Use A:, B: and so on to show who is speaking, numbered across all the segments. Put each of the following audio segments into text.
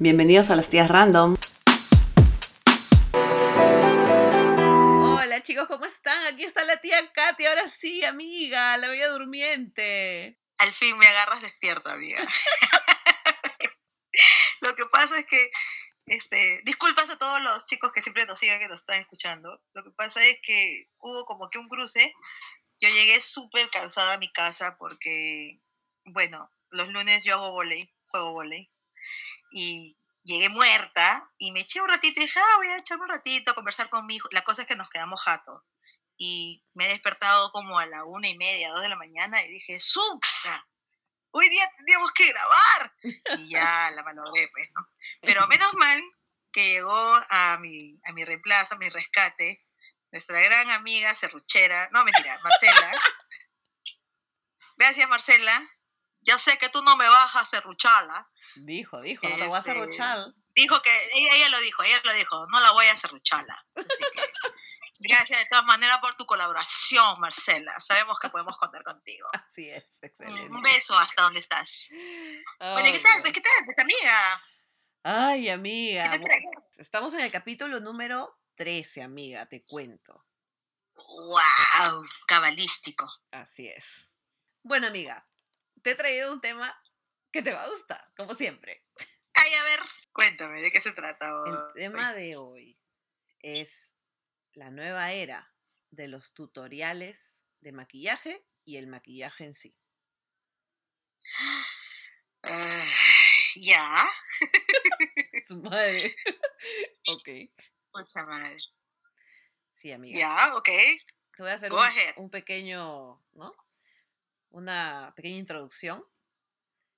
A: Bienvenidos a las tías random.
B: Hola chicos, ¿cómo están? Aquí está la tía Katy, ahora sí, amiga, la bella durmiente.
C: Al fin me agarras despierta, amiga. Lo que pasa es que, este, disculpas a todos los chicos que siempre nos sigan, que nos están escuchando. Lo que pasa es que hubo como que un cruce. Yo llegué súper cansada a mi casa porque, bueno, los lunes yo hago volei, juego volei. Y llegué muerta y me eché un ratito y dije, ah, voy a echarme un ratito a conversar con mi hijo. La cosa es que nos quedamos jatos. Y me he despertado como a la una y media, dos de la mañana y dije, ¡Suxa! Hoy día tendríamos que grabar. Y ya la malogré, pues, ¿no? Pero menos mal que llegó a mi, a mi reemplazo, a mi rescate, nuestra gran amiga serruchera, no mentira, Marcela. Gracias, Marcela. Yo sé que tú no me vas a serruchala.
B: Dijo, dijo, no te voy a
C: Este,
B: serruchar.
C: Dijo que, ella, ella lo dijo, ella lo dijo, no la voy a que, gracias de todas maneras por tu colaboración, Marcela. Sabemos que podemos contar contigo.
B: Así es, excelente.
C: Un beso hasta donde estás. Bueno, ¿y ¿qué tal? Pues, ¿qué tal? Pues, amiga.
B: Ay,
C: ¿Qué
B: amiga.
C: te?
B: Estamos en el capítulo número 13, amiga, te cuento.
C: ¡Wow! Cabalístico.
B: Así es. Bueno, amiga, te he traído un tema que te va a gustar, como siempre.
C: Ay, a ver, cuéntame, ¿de qué se trata?
B: El
C: hoy?
B: tema de hoy es la nueva era de los tutoriales de maquillaje y el maquillaje en sí.
C: Ya,
B: Su madre. ok.
C: mucha madre.
B: Sí, amiga.
C: Ya, ok.
B: Te voy a hacer un pequeño, ¿no? Una pequeña introducción.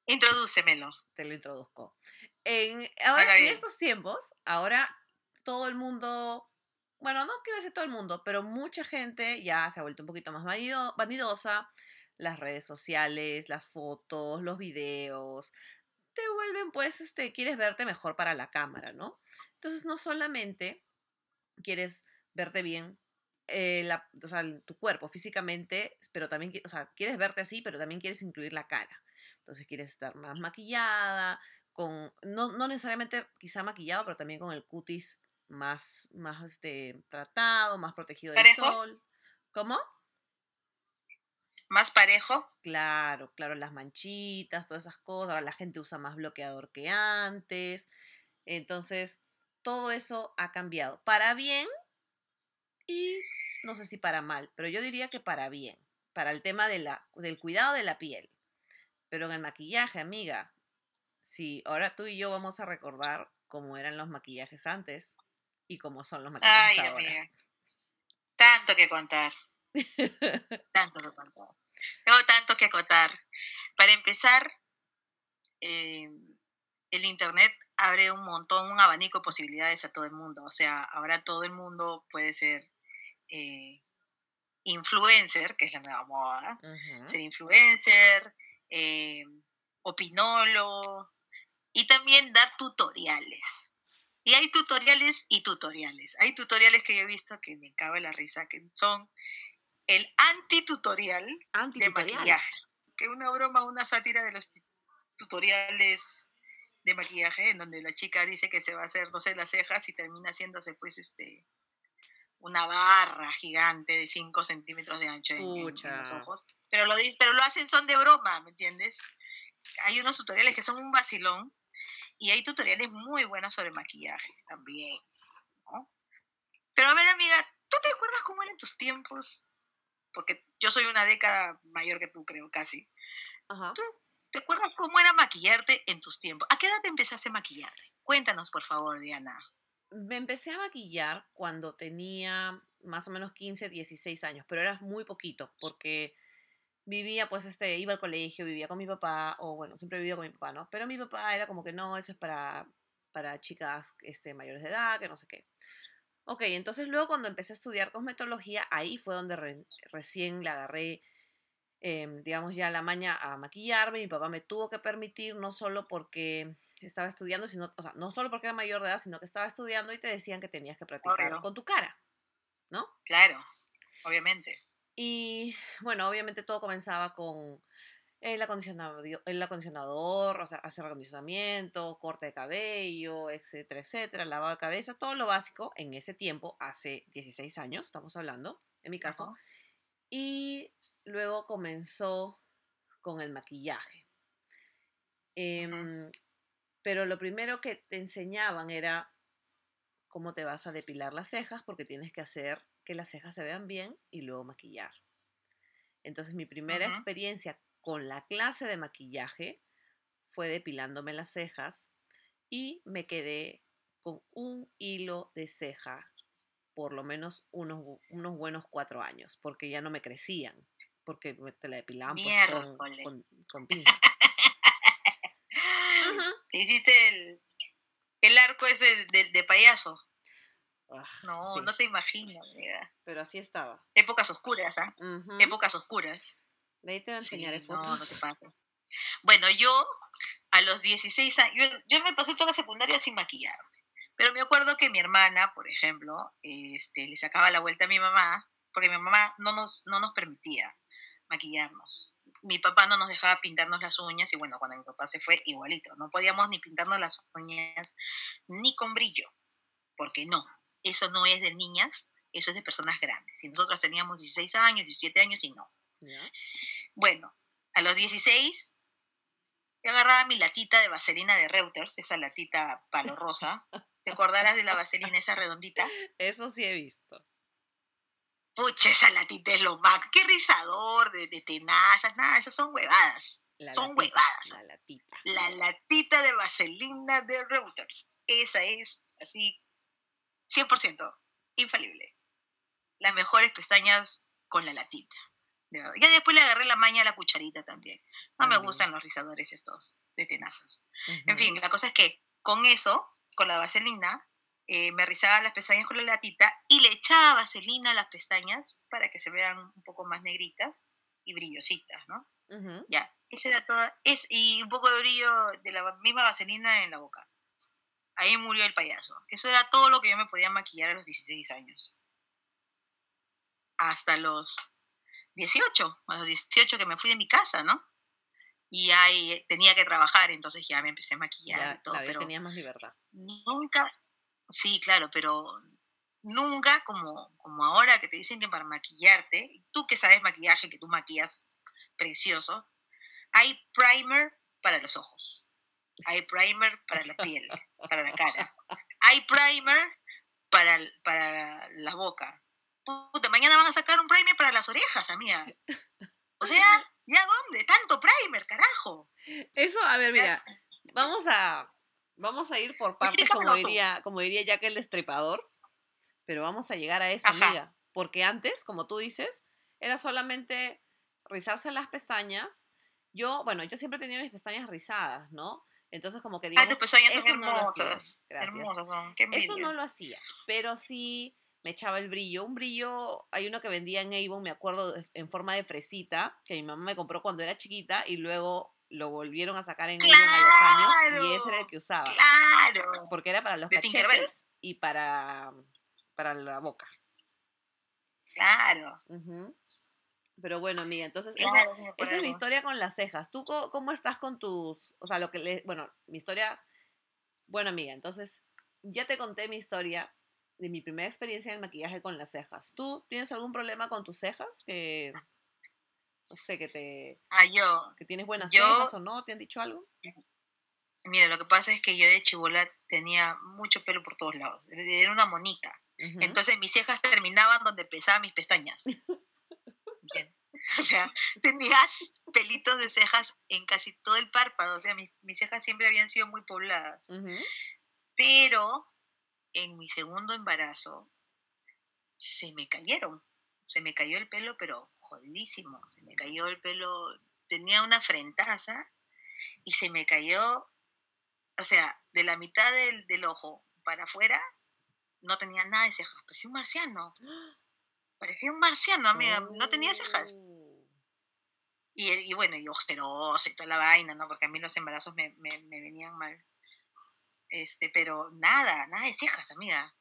C: Introdúcemelo.
B: Te lo introduzco. En, ahora, en estos tiempos, ahora todo el mundo, bueno, no quiero decir todo el mundo, pero mucha gente ya se ha vuelto un poquito más vanido- vanidosa. Las redes sociales, las fotos, los videos, te vuelven, pues, este, quieres verte mejor para la cámara, ¿no? Entonces, no solamente quieres verte bien, eh, la- o sea, tu cuerpo físicamente, pero también, o sea, quieres verte así, pero también quieres incluir la cara. Entonces, quieres estar más maquillada, con, no, no necesariamente quizá maquillado, pero también con el cutis más, más este, tratado, más protegido del sol. ¿Cómo?
C: Más parejo.
B: Claro, claro, las manchitas, todas esas cosas. Ahora la gente usa más bloqueador que antes. Entonces, todo eso ha cambiado. Para bien y no sé si para mal, pero yo diría que para bien. Para el tema de la, del cuidado de la piel. Pero en el maquillaje, amiga, sí, ahora tú y yo vamos a recordar cómo eran los maquillajes antes y cómo son los
C: Ay,
B: maquillajes ahora.
C: amiga. Tanto que contar. Tanto que contar. Tengo tanto que contar. Para empezar, eh, el Internet abre un montón, un abanico de posibilidades a todo el mundo. O sea, ahora todo el mundo puede ser eh, influencer, que es la nueva moda. Ser influencer, eh, opinólogo y también dar tutoriales. Y hay tutoriales y tutoriales. Hay tutoriales que yo he visto que me cabe la risa, que son el anti-tutorial de
B: Antitutorial.
C: maquillaje. Que una broma, una sátira de los tutoriales de maquillaje, en donde la chica dice que se va a hacer, no sé, las cejas y termina haciéndose pues este una barra gigante de 5 centímetros de ancho en, en- en los ojos. Pero lo, pero lo hacen son de broma, ¿me entiendes? Hay unos tutoriales que son un vacilón y hay tutoriales muy buenos sobre maquillaje también. ¿no? Pero a ver, amiga, ¿tú te acuerdas cómo eran tus tiempos? Porque yo soy una década mayor que tú, creo, casi.
B: Ajá.
C: ¿Te acuerdas cómo era maquillarte en tus tiempos? ¿A qué edad te empezaste a maquillarte? Cuéntanos, por favor, Diana.
B: Me empecé a maquillar cuando tenía más o menos 15, 16 años, pero era muy poquito porque vivía, pues, este, iba al colegio, vivía con mi papá, o bueno, siempre vivido con mi papá, ¿no? Pero mi papá era como que no, eso es para, para chicas este, mayores de edad, que no sé qué. Ok, entonces luego cuando empecé a estudiar cosmetología, ahí fue donde re- recién le agarré, em, digamos, ya la maña a maquillarme. Mi papá me tuvo que permitir, no solo porque estaba estudiando, sino, o sea, no solo porque era mayor de edad, sino que estaba estudiando y te decían que tenías que practicar
C: Obvio.
B: con tu cara, ¿no?
C: Claro, obviamente.
B: Y bueno, obviamente todo comenzaba con el acondicionador, el acondicionador, o sea, hacer acondicionamiento, corte de cabello, etcétera, etcétera, lavado de cabeza, todo lo básico en ese tiempo, hace 16 años, estamos hablando, en mi caso. Y luego comenzó con el maquillaje. Pero lo primero que te enseñaban era cómo te vas a depilar las cejas, porque tienes que hacer que las cejas se vean bien y luego maquillar. Entonces mi primera experiencia con la clase de maquillaje fue depilándome las cejas y me quedé con un hilo de ceja por lo menos unos, unos buenos cuatro años, porque ya no me crecían, porque te la depilaban pues, con, pinza.
C: Hiciste el, el arco ese de, payaso. Ah, no, no te imagino,
B: Pero así estaba.
C: Épocas oscuras, ¿ah? Épocas oscuras.
B: De ahí te voy a enseñar
C: fotos. No, no te pases. Bueno, yo a los 16 años, yo, me pasé toda la secundaria sin maquillarme. Pero me acuerdo que mi hermana, por ejemplo, este, le sacaba la vuelta a mi mamá, porque mi mamá no nos, no nos permitía maquillarnos. Mi papá no nos dejaba pintarnos las uñas y bueno, cuando mi papá se fue, igualito. No podíamos ni pintarnos las uñas ni con brillo, porque no, eso no es de niñas, eso es de personas grandes. Y nosotros teníamos 16 años, 17 años y no. Bueno, a los 16 yo agarraba mi latita de vaselina de Reuters, esa latita palo rosa. ¿Te acordarás de la vaselina esa redondita?
B: Eso sí he visto.
C: Pucha, esa latita es lo más. Qué rizador de, tenazas, nada, esas son huevadas. son huevadas.
B: La latita.
C: La latita de vaselina de Reuters. Esa es así, 100%, infalible. Las mejores pestañas con la latita. Ya después le agarré la maña a la cucharita también. No me gustan los rizadores estos de tenazas. En fin, la cosa es que con eso, con la vaselina, eh, me rizaba las pestañas con la latita y le echaba vaselina a las pestañas para que se vean un poco más negritas y brillositas, ¿no? Ya, ese era todo. Es, y un poco de brillo de la misma vaselina en la boca. Ahí murió el payaso. Eso era todo lo que yo me podía maquillar a los 16 años. Hasta los 18, a los 18 que me fui de mi casa, ¿no? Y ahí tenía que trabajar, entonces ya me empecé a maquillar y todo.
B: pero tenía más libertad.
C: Nunca, sí, claro, pero nunca como, como ahora que te dicen que para maquillarte, tú que sabes maquillaje, que tú maquillas precioso, hay primer para los ojos, hay primer para la piel, para la cara, hay primer para, para la boca, puta, mañana van a sacar un primer para las orejas, amiga. O sea, ¿ya dónde? Tanto primer, carajo.
B: Eso, a ver, mira, vamos a, vamos a ir por partes, como diría, como diría Jack el Destripador, pero vamos a llegar a eso, amiga. Porque antes, como tú dices, era solamente rizarse las pestañas. Yo, bueno, yo siempre he tenido mis pestañas rizadas, ¿no? Entonces, como que digamos,
C: tus pestañas son hermosas. hermosas son. Qué
B: eso no lo hacía, pero sí me echaba el brillo. Un brillo, hay uno que vendía en Avon, me acuerdo, en forma de fresita, que mi mamá me compró cuando era chiquita y luego lo volvieron a sacar en Avon a los años y ese era el que usaba.
C: Claro.
B: Porque era para los cachetes y para, para la boca.
C: Claro.
B: Pero bueno, amiga, entonces esa, es mi historia con las cejas. ¿Tú cómo, estás con tus, o sea, lo que le, bueno, mi historia, bueno, amiga, entonces ya te conté mi historia, de mi primera experiencia en el maquillaje con las cejas. ¿Tú tienes algún problema con tus cejas? Que, no sé, que te...
C: Ah, yo.
B: Que tienes buenas cejas o no, ¿te han dicho algo?
C: Mira, lo que pasa es que yo de chivola tenía mucho pelo por todos lados. Era una monita. Entonces mis cejas terminaban donde pesaban mis pestañas. O sea, tenía pelitos de cejas en casi todo el párpado. O sea, mis, cejas siempre habían sido muy pobladas. Pero en mi segundo embarazo se me cayeron. Se me cayó el pelo, pero jodidísimo. Se me cayó el pelo, tenía una frentaza y se me cayó, o sea, de la mitad del, ojo para afuera, no tenía nada de cejas. Parecía un marciano. Parecía un marciano, amiga. No tenía cejas. Oh. Y, bueno, y ojerosa y toda la vaina, ¿no? Porque a mí los embarazos me venían mal. Este, pero nada, nada de cejas, amiga.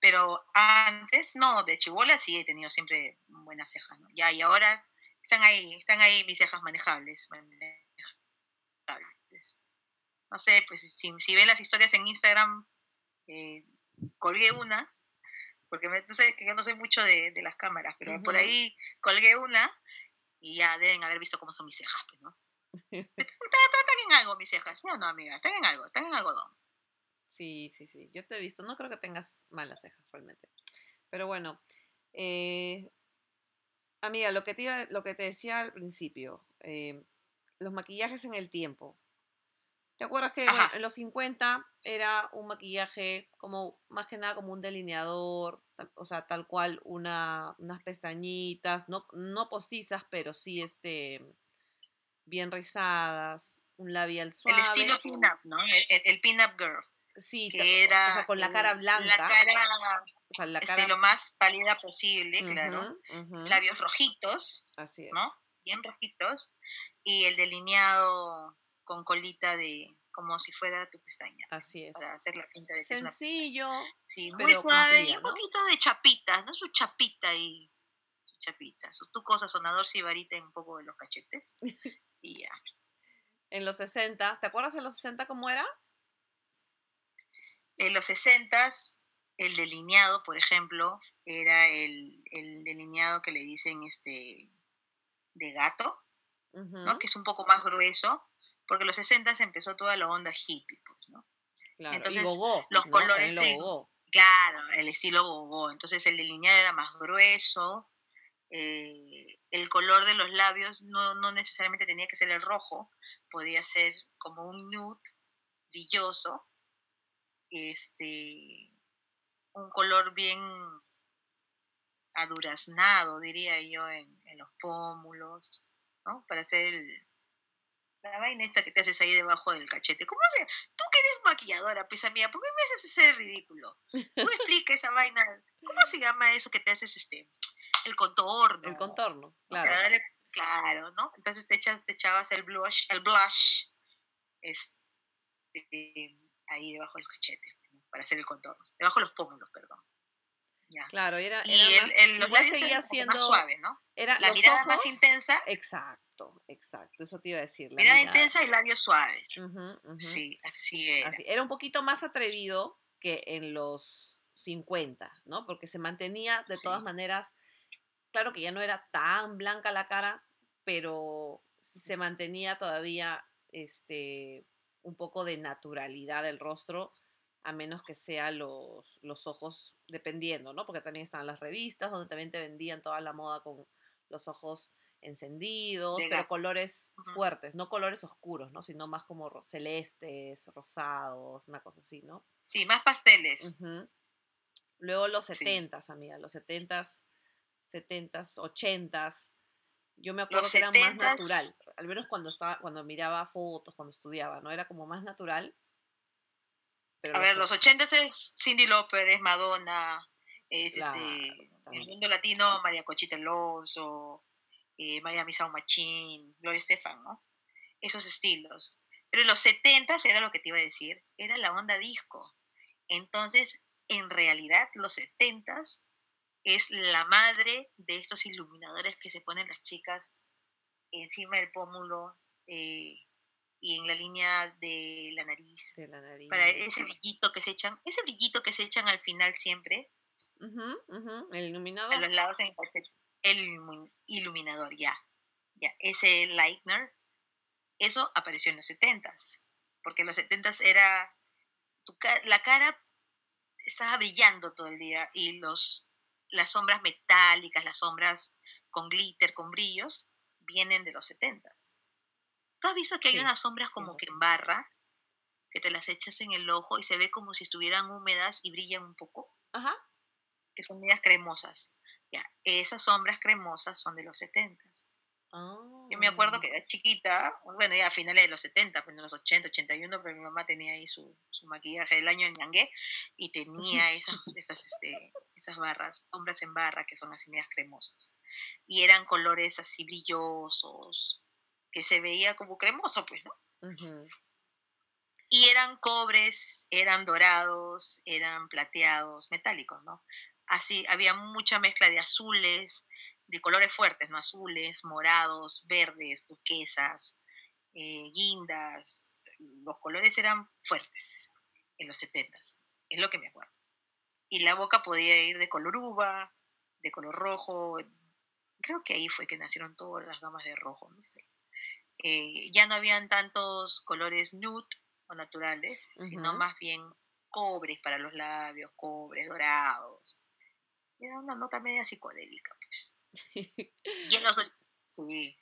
C: Pero antes, no, de chivola sí he tenido siempre buenas cejas, ¿no? Ya, y ahora están ahí, están ahí mis cejas manejables, no sé, pues si, si ven las historias en Instagram, eh, colgué una, porque me, tú sabes que yo no soy mucho de, de las cámaras, pero por ahí colgué una y ya deben haber visto cómo son mis cejas, pues, ¿no? Están en algo mis cejas, ¿sí o no, amiga? Están en algo, están en algodón.
B: Sí, sí, sí. Yo te he visto. No creo que tengas malas cejas realmente. Pero bueno. eh, amiga, lo que, te iba- lo que te decía al principio. eh, los maquillajes en el tiempo. ¿Te acuerdas que bueno, en los 50 era un maquillaje como, más que nada como un delineador, o sea, tal cual una, unas pestañitas, no, no postizas, pero sí este, bien rizadas, un labial suave.
C: El estilo pin-up, ¿no? El, el, el pin-up girl.
B: Sí,
C: Que era.
B: o sea, con la cara blanca.
C: La cara,
B: o sea, la
C: este,
B: cara
C: lo más pálida posible, claro. Labios rojitos,
B: Así es.
C: ¿no? Bien rojitos. Y el delineado con colita de. como si fuera tu pestaña.
B: Así es.
C: Para hacer la finta de.
B: Sencillo.
C: Sí, muy suave y un
B: ¿no?
C: poquito de chapitas, ¿no? Su chapita y su chapita. Su tu cosa, sonador, sibarita en un poco de los cachetes. Y ya.
B: En los 60. ¿Te acuerdas en los 60 cómo era?
C: En los 60 el delineado, por ejemplo, era el, el delineado que le dicen este de gato, ¿no? Que es un poco más grueso, porque en los 60 empezó toda la onda hippie, pues, ¿no?
B: claro.
C: entonces,
B: gogó.
C: los
B: ¿no?
C: colores
B: lo gogó.
C: Claro, el estilo gogo. Entonces el delineado era más grueso. eh, el color de los labios no, no necesariamente tenía que ser el rojo, podía ser como un nude brilloso. Este, un color bien aduraznado, diría yo, en, en los pómulos, ¿no? Para hacer el, la vaina esta que te haces ahí debajo del cachete. ¿Cómo se? Tú que eres maquilladora, pues amiga, ¿por qué me haces ese ridículo? Tú explica esa vaina. ¿Cómo se llama eso que te haces este? El contorno.
B: El contorno,
C: ¿no?
B: claro.
C: Para darle- claro, ¿no? Entonces te echas, te echabas el blush, el blush, este, ahí debajo de los cachetes, ¿no? para hacer el contorno. Debajo de los pómulos, perdón. Ya.
B: Claro, era,
C: Y
B: era
C: el,
B: más-
C: el- los labios
B: seguía siendo
C: más suave, ¿no?
B: era
C: La mirada
B: ojos,
C: más intensa,
B: Exacto, exacto. Eso te iba a decir. la
C: mirada
B: mirada.
C: intensa y labios suaves. Sí, así era.
B: Así, Era un poquito más atrevido que en los 50, ¿no? Porque se mantenía de todas
C: Sí.
B: maneras, claro que ya no era tan blanca la cara, pero se mantenía todavía este un poco de naturalidad del rostro, a menos que sea los, los ojos, dependiendo, ¿no? Porque también estaban las revistas donde también te vendían toda la moda con los ojos encendidos, pero colores fuertes, no colores oscuros, ¿no? Sino más como ro- celestes, rosados, una cosa así, ¿no?
C: Sí, más pasteles.
B: Luego los
C: Sí.
B: 70s, amiga, los 70s, 70s, 80s. Yo me acuerdo
C: Los
B: que era más
C: 70s.
B: natural, al menos cuando estaba cuando miraba fotos, cuando estudiaba, ¿no? Era como más natural. Pero
C: A ver,
B: los
C: los 80 es Cindy Lauper, es Madonna, es
B: Claro,
C: este, el mundo latino, María Cochita Alonso, eh, Miami Sound Machine, Gloria Estefan, ¿no? Esos estilos. Pero en los 70 era lo que te iba a decir, era la onda disco. Entonces, en realidad, los 70 es la madre de estos iluminadores que se ponen las chicas encima del pómulo eh, y en la línea de la nariz
B: de la nariz.
C: para ese brillito que se echan, ese brillito que se echan al final siempre,
B: El iluminador.
C: a los lados en el el ilu- iluminador, ya, ya, ese lightener, eso apareció en los setentas, porque en los setentas era, tu la cara estaba brillando todo el día y los, las sombras metálicas, las sombras con glitter, con brillos, vienen de los setentas. ¿Tú has visto que hay
B: Sí,
C: unas sombras como que
B: 100%.
C: en barra, que te las echas en el ojo y se ve como si estuvieran húmedas y brillan un poco?
B: Ajá.
C: que son medias cremosas. Ya, esas sombras cremosas son de los 70. Yo me acuerdo
B: Ah.
C: que era chiquita, bueno, ya a finales de los 70, pues en los 80, 81, pero mi mamá tenía ahí su, su maquillaje del año en ñangue y tenía esas, esas, este, esas barras, sombras en barra que son así medias cremosas. Y eran colores así brillosos, que se veía como cremoso, pues, ¿no?
B: Ujú.
C: Y eran cobres, eran dorados, eran plateados, metálicos, ¿no? Así, había mucha mezcla de azules, de colores fuertes, ¿no? Azules, morados, verdes, turquesas, eh, guindas, los colores eran fuertes en los 70 es lo que me acuerdo. Y la boca podía ir de color uva, de color rojo, creo que ahí fue que nacieron todas las gamas de rojo, no sé. Eh, ya no habían tantos colores nude o naturales, sino más bien cobres para los labios, cobres dorados. Era una nota media psicodélica, pues. Y en los, sí.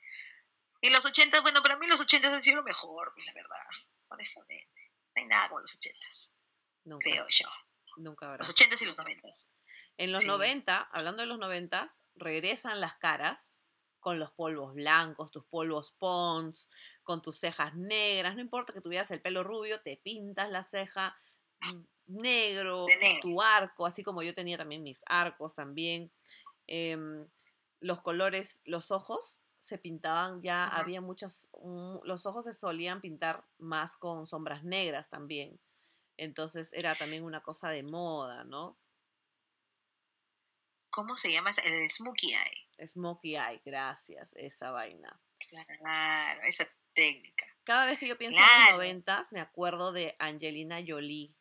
C: Y los 80, bueno, para mí los 80 han sido lo mejor, pues, la verdad, honestamente. No hay nada como los 80, creo yo.
B: Nunca habrá.
C: Los 80 y los 90.
B: En los 90, hablando de los 90, regresan las caras con los polvos blancos, tus polvos Pons, con tus cejas negras, no importa que tuvieras el pelo rubio, te pintas la ceja mm, negro, tu arco, así como yo tenía también mis arcos también. Em, los colores, los ojos se pintaban ya, había muchas, los ojos se solían pintar más con sombras negras también. Entonces era también una cosa de moda, ¿no?
C: ¿Cómo se llama? El smokey eye.
B: Smokey eye, gracias, esa vaina.
C: Claro, esa técnica.
B: Cada vez que yo pienso en los noventas, me acuerdo de Angelina Jolie.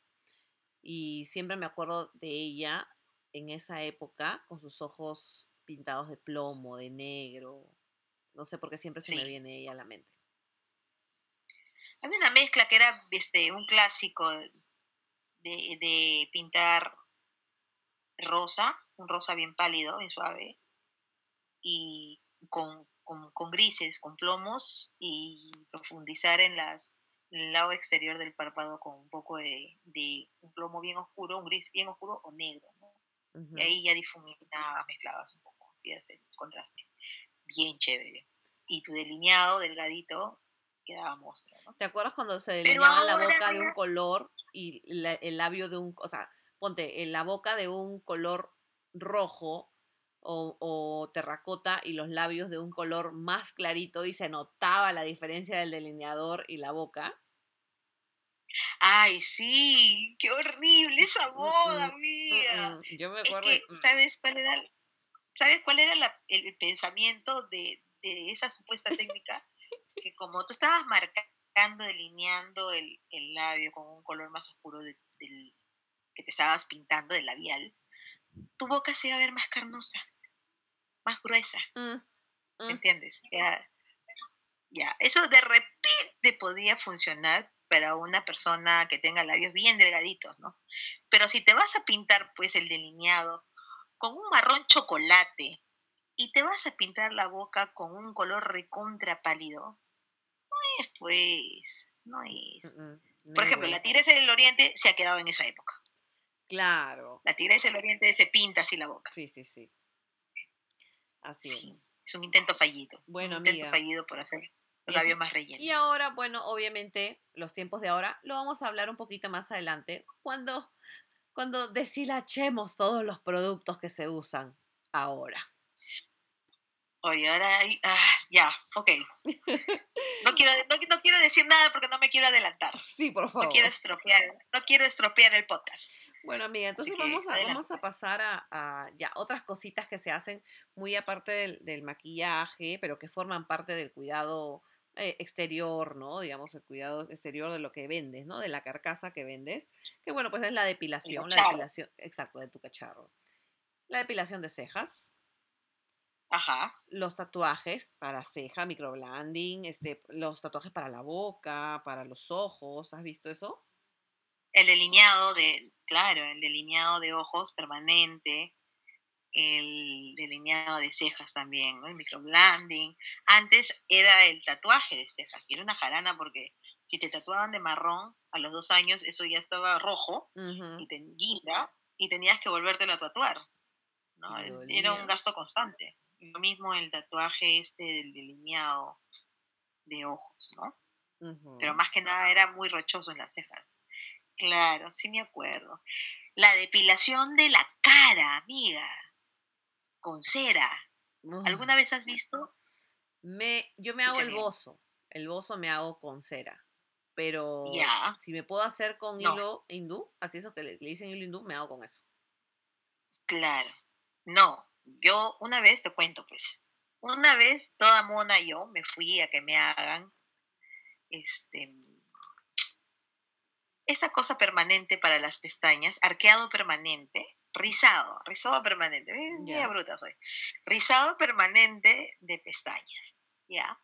B: Y siempre me acuerdo de ella en esa época, con sus ojos pintados de plomo, de negro. No sé por qué siempre se me viene ella a la mente.
C: Había una mezcla que era este, un clásico de, de pintar rosa, un rosa bien pálido, bien suave, y con, grises, con plomos, y profundizar en las el lado exterior del párpado con un poco de, un plomo bien oscuro, un gris bien oscuro o negro. Y ahí ya difuminaba, mezclabas un poco, hacías el contraste. Bien chévere. Y tu delineado delgadito quedaba monstruo.
B: ¿Te acuerdas cuando se delineaba la boca de un color y el labio de un... O sea, ponte en la boca de un color rojo o, terracota y los labios de un color más clarito y se notaba la diferencia del delineador y la boca.
C: Ay, sí, qué horrible esa boda, amiga.
B: Yo me acuerdo.
C: ¿sabes cuál era, ¿sabes cuál era el pensamiento de, esa supuesta técnica? que como tú estabas marcando, delineando el, labio con un color más oscuro del, que te estabas pintando del labial, tu boca se iba a ver más carnosa, más gruesa. ¿Me mm, mm. entiendes? Ya, ya, eso de repente podía funcionar para una persona que tenga labios bien delgaditos, ¿no? Pero si te vas a pintar, pues, el delineado con un marrón chocolate y te vas a pintar la boca con un color recontra pálido, no es, pues, no es. Mm, Por ejemplo, la tigresa del oriente se ha quedado en esa época.
B: Claro.
C: La tigresa del oriente se pinta así la boca.
B: Sí, sí, sí. Así es.
C: Es un intento fallido. Bueno, un intento fallido por hacer los labios más rellenos.
B: Y ahora, bueno, obviamente, los tiempos de ahora lo vamos a hablar un poquito más adelante cuando, cuando deshilachemos todos los productos que se usan ahora.
C: Oye, ahora ah, ya, ok. No quiero, no, quiero decir nada porque no me quiero adelantar.
B: Sí, por favor.
C: No quiero estropear, no quiero estropear el podcast.
B: Bueno, amiga, entonces vamos a, vamos a pasar a, ya otras cositas que se hacen muy aparte del, maquillaje, pero que forman parte del cuidado eh, exterior, ¿no? Digamos, el cuidado exterior de lo que vendes, ¿no? De la carcasa que vendes, que bueno, pues es la depilación, la depilación, exacto, de tu cacharro. La depilación de cejas.
C: Ajá.
B: Los tatuajes para ceja, microblending, este, los tatuajes para la boca, para los ojos, ¿has visto eso?
C: el delineado de, claro, el delineado de ojos permanente, el delineado de cejas también, ¿no? el microblending. Antes era el tatuaje de cejas, y era una jarana porque si te tatuaban de marrón a los dos años, eso ya estaba rojo y te guinda y tenías que volvértelo a tatuar. ¿no? Era un gasto constante. Lo mismo el tatuaje este del delineado de ojos, ¿no? Pero más que nada era muy rochoso en las cejas. Claro, sí me acuerdo. La depilación de la cara, amiga, con cera. ¿Alguna vez has visto?
B: Me, yo me hago el bozo. El bozo me hago con cera. Pero si me puedo hacer con hilo hindú, así eso que le, dicen hilo hindú, me hago con eso.
C: Claro. No, yo una vez te cuento, pues. Una vez, toda mona yo, me fui a que me hagan este, esta cosa permanente para las pestañas, arqueado permanente, rizado, rizado permanente, bien, bruta soy, rizado permanente de pestañas, ¿ya?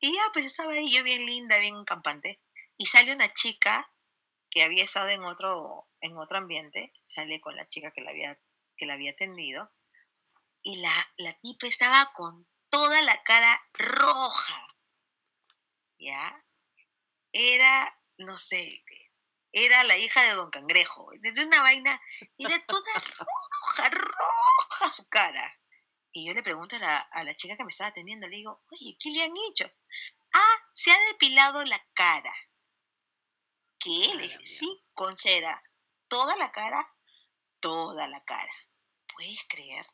C: Y ya, pues estaba ahí yo bien linda, bien campante, y sale una chica que había estado en otro, en otro ambiente, sale con la chica que la había, que la había atendido, y la, la tipa estaba con toda la cara roja, ¿ya? Era, no sé, era la hija de Don Cangrejo, de una vaina, era toda roja, roja su cara. Y yo le pregunto a la, a la chica que me estaba atendiendo, le digo, oye, ¿qué le han hecho? Ah, se ha depilado la cara. ¿Qué? Le dije, sí, con cera. ¿Toda la cara? Toda la cara. ¿Puedes creer?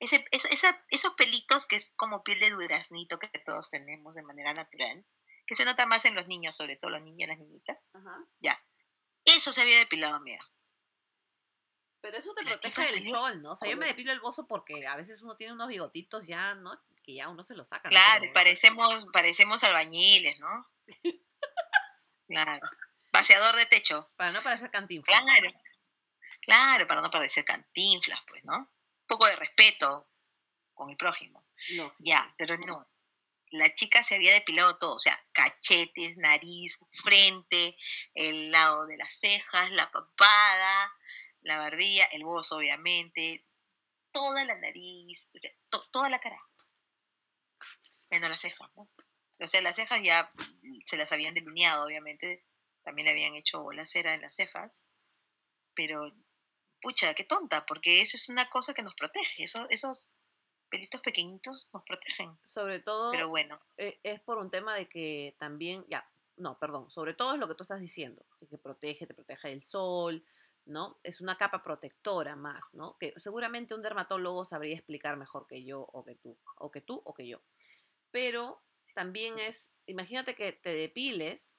C: Ese, esos pelitos que es como piel de duraznito que todos tenemos de manera natural, que se nota más en los niños, sobre todo los niños y las niñitas. Ya. Eso se había depilado, mira.
B: Pero eso te protege del sol, ¿no? O sea, yo me depilo el bozo porque a veces uno tiene unos bigotitos ya, ¿no? Que ya uno se los saca.
C: Claro, parecemos, parecemos albañiles, ¿no? claro. Paseador de techo.
B: Para no parecer cantinflas.
C: Claro. Claro, para no parecer cantinflas, pues, ¿no? Un poco de respeto con el prójimo. No. Ya, pero no la chica se había depilado todo, o sea, cachetes, nariz, frente, el lado de las cejas, la papada, la barbilla, el bozo, obviamente, toda la nariz, toda la cara. Menos las cejas, ¿no? O sea, las cejas ya se las habían delineado, obviamente, también le habían hecho la cera en las cejas, pero, pucha, qué tonta, porque eso es una cosa que nos protege, eso, esos pelitos pequeñitos nos protegen.
B: Sobre todo,
C: pero bueno.
B: E, es por un tema de que también, ya, no, perdón, sobre todo es lo que tú estás diciendo, que protege, te protege del sol, ¿no? Es una capa protectora más, ¿no? Que seguramente un dermatólogo sabría explicar mejor que yo o que tú, o que tú o que yo. Pero también es, imagínate que te depiles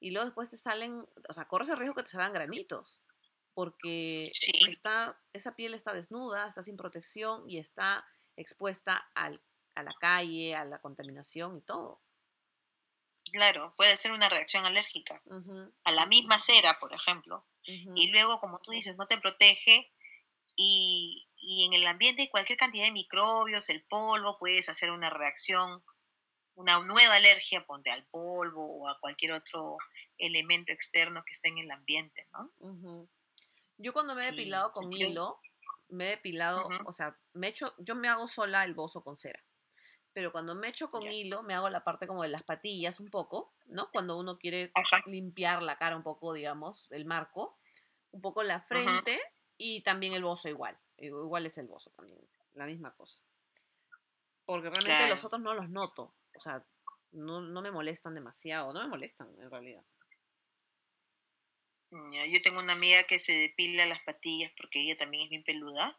B: y luego después te salen, o sea, corres el riesgo que te salgan granitos, porque está, esa piel está desnuda, está sin protección y está expuesta al, a la calle, a la contaminación y todo.
C: Claro, puede ser una reacción alérgica a la misma cera, por ejemplo. Y luego, como tú dices, no te protege y, y, en el ambiente hay cualquier cantidad de microbios, el polvo, puedes hacer una reacción, una nueva alergia, ponte al polvo o a cualquier otro elemento externo que esté en el ambiente, ¿no?
B: Yo cuando me he depilado con hilo, me he depilado, o sea, me echo, yo me hago sola el bozo con cera. Pero cuando me echo con hilo, me hago la parte como de las patillas un poco, ¿no? Cuando uno quiere limpiar la cara un poco, digamos, el marco, un poco la frente y también el bozo igual. Igual es el bozo también, la misma cosa. Porque realmente los otros no los noto. O sea, no, no me molestan demasiado, no me molestan en realidad.
C: Yo tengo una amiga que se depila las patillas porque ella también es bien peluda.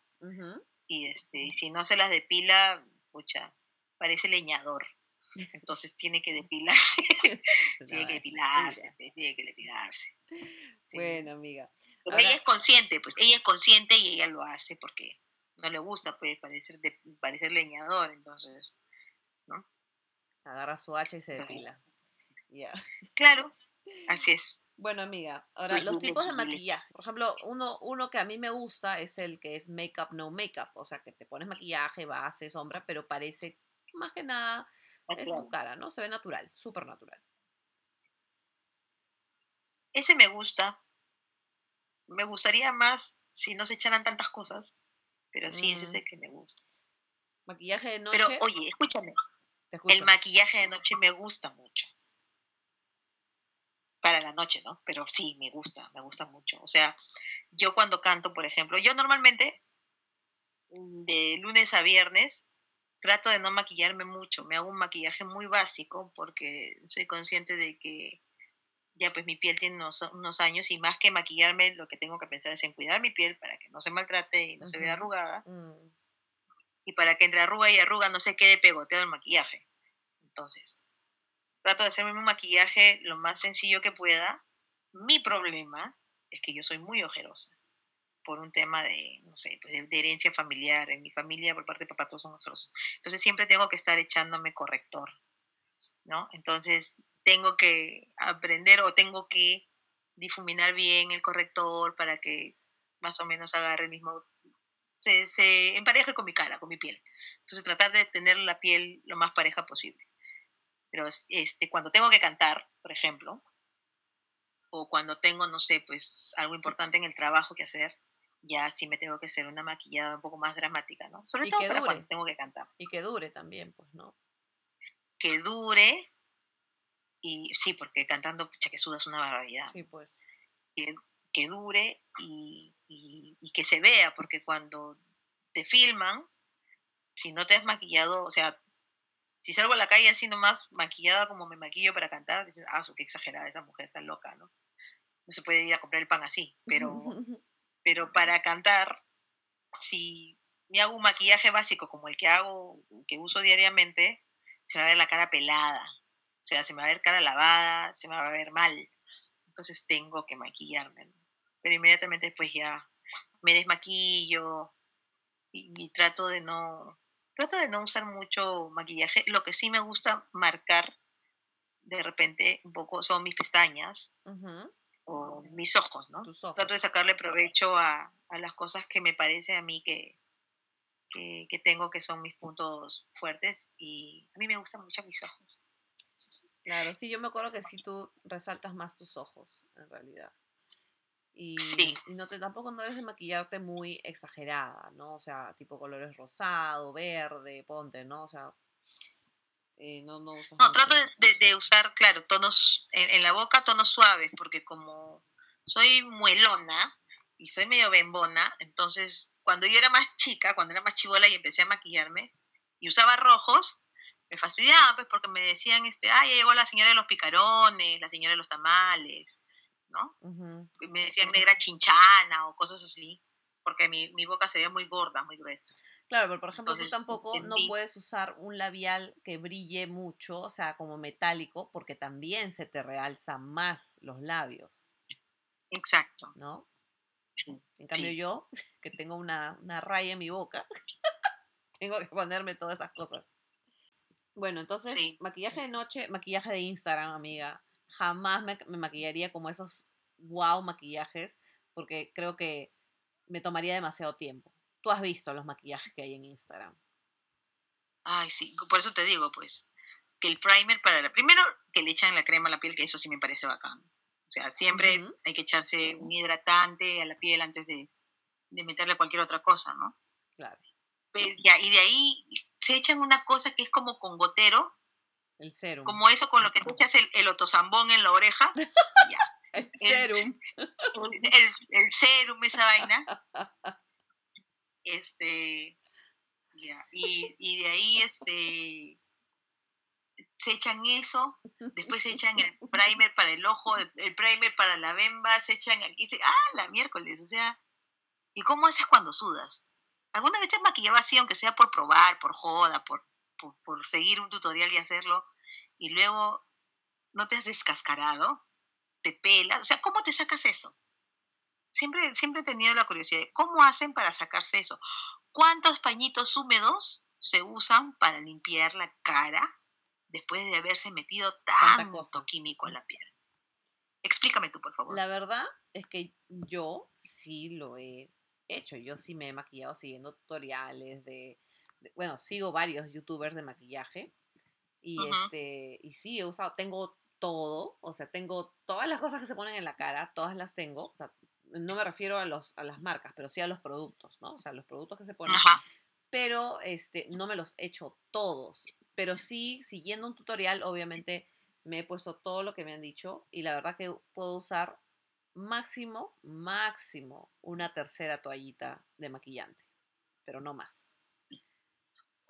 C: Y este, si no se las depila, pucha, parece leñador. Entonces tiene que depilarse. tiene que depilarse, tiene que depilarse.
B: Bueno, amiga.
C: Pero ella es consciente, pues ella es consciente y ella lo hace porque no le gusta pues parecer, de, parecer leñador, entonces, ¿no?
B: Agarra su hacha y se depila. Ya.
C: Claro, así es.
B: Bueno, amiga, ahora los tipos de maquillaje. Por ejemplo, uno, uno que a mí me gusta es el que es make-up, no make-up. O sea, que te pones maquillaje, base, sombra, pero parece más que nada es tu cara, ¿no? Se ve natural, súper natural.
C: Ese me gusta. Me gustaría más si no se echaran tantas cosas, pero sí, ese es mm. el que me gusta.
B: Maquillaje de noche.
C: Pero oye, escúchame. El maquillaje de noche me gusta mucho para la noche, ¿no? Pero sí, me gusta, me gusta mucho. O sea, yo cuando canto, por ejemplo, yo normalmente mm, de lunes a viernes trato de no maquillarme mucho, me hago un maquillaje muy básico porque soy consciente de que ya pues mi piel tiene unos, años y más que maquillarme lo que tengo que pensar es en cuidar mi piel para que no se maltrate y no se vea arrugada mm. y para que entre arruga y arruga no se quede pegoteado el maquillaje. Entonces, trato de hacerme un maquillaje lo más sencillo que pueda. Mi problema es que yo soy muy ojerosa por un tema de, no sé, pues de, herencia familiar. En mi familia, por parte de papá, todos son ojerosos. Entonces siempre tengo que estar echándome corrector. ¿no? Entonces tengo que aprender o tengo que difuminar bien el corrector para que más o menos agarre el mismo, se, se empareje con mi cara, con mi piel. Entonces tratar de tener la piel lo más pareja posible. Pero este, cuando tengo que cantar, por ejemplo, o cuando tengo, no sé, pues algo importante en el trabajo que hacer, ya sí me tengo que hacer una maquillada un poco más dramática, ¿no? Sobre todo para cuando tengo que cantar.
B: Y que dure también, pues, ¿no?
C: Que dure, y sí, porque cantando, pucha, que sudas una barbaridad.
B: Sí, pues.
C: Que, que dure y, y, que se vea, porque cuando te filman, si no te has maquillado, o sea, si salgo a la calle así nomás maquillada como me maquillo para cantar, dices, ah, qué exagerada esa mujer, está loca, ¿no? No se puede ir a comprar el pan así, pero pero para cantar, si me hago un maquillaje básico como el que hago, que uso diariamente, se me va a ver la cara pelada, o sea, se me va a ver cara lavada, se me va a ver mal. Entonces tengo que maquillarme. Pero inmediatamente después ya me desmaquillo y, trato de no trato de no usar mucho maquillaje. Lo que sí me gusta marcar de repente un poco son mis pestañas o mis ojos, ¿no? Trato de sacarle provecho a, las cosas que me parece a mí que, que, tengo que son mis puntos fuertes y a mí me gustan mucho mis ojos.
B: Claro, sí, yo me acuerdo que sí tú resaltas más tus ojos, en realidad. Y, y, no te, tampoco no eres de maquillarte muy exagerada, ¿no? O sea, tipo colores rosado, verde, ponte, ¿no? O sea, eh, no, no,
C: no trato de, usar, claro, tonos en, la boca, tonos suaves, porque como soy muelona y soy medio bembona, entonces cuando yo era más chica, cuando era más chivola y empecé a maquillarme y usaba rojos, me fastidiaba, pues porque me decían, este, ah, ya llegó la señora de los picarones, la señora de los tamales, ¿no? Me decían negra chinchana o cosas así, porque mi, mi boca se veía muy gorda, muy gruesa.
B: Claro, pero por ejemplo, tú tampoco no puedes usar un labial que brille mucho, o sea, como metálico, porque también se te realzan más los labios.
C: Exacto.
B: ¿No? En cambio yo, que tengo una, raya en mi boca, tengo que ponerme todas esas cosas. Bueno, entonces, maquillaje de noche, maquillaje de Instagram, amiga. Jamás me, me maquillaría como esos wow maquillajes, porque creo que me tomaría demasiado tiempo. Tú has visto los maquillajes que hay en Instagram.
C: Ay, sí, por eso te digo, pues, que el primer para la... Primero, que le echan la crema a la piel, que eso sí me parece bacán. O sea, siempre hay que echarse un hidratante a la piel antes de, meterle cualquier otra cosa, ¿no?
B: Claro.
C: Pues ya, y de ahí se echan una cosa que es como con gotero.
B: El serum.
C: Como eso con lo que te echas el, el otozambón en la oreja. ya.
B: El, serum.
C: El, el, serum, esa vaina. Este, y, y de ahí este, se echan eso, después se echan el primer para el ojo, el, primer para la bemba, se echan aquí, se, ah, la miércoles, o sea, ¿y cómo haces cuando sudas? ¿Alguna vez te has maquillado así, aunque sea por probar, por joda, por, por, por seguir un tutorial y hacerlo, y luego no te has descascarado, te pelas, o sea, ¿cómo te sacas eso? Siempre, siempre he tenido la curiosidad de cómo hacen para sacarse eso. ¿Cuántos pañitos húmedos se usan para limpiar la cara después de haberse metido tanto químico en la piel? Explícame tú, por favor.
B: La verdad es que yo sí lo he hecho. Yo sí me he maquillado siguiendo tutoriales de, bueno, sigo varios youtubers de maquillaje y este y sí he usado, tengo todo, o sea, tengo todas las cosas que se ponen en la cara, todas las tengo, o sea, no me refiero a, los, a las marcas, pero sí a los productos, ¿no? O sea, los productos que se ponen. Pero este, no me los he hecho todos. Pero sí, siguiendo un tutorial, obviamente me he puesto todo lo que me han dicho y la verdad que puedo usar máximo, máximo una tercera toallita de maquillante, pero no más.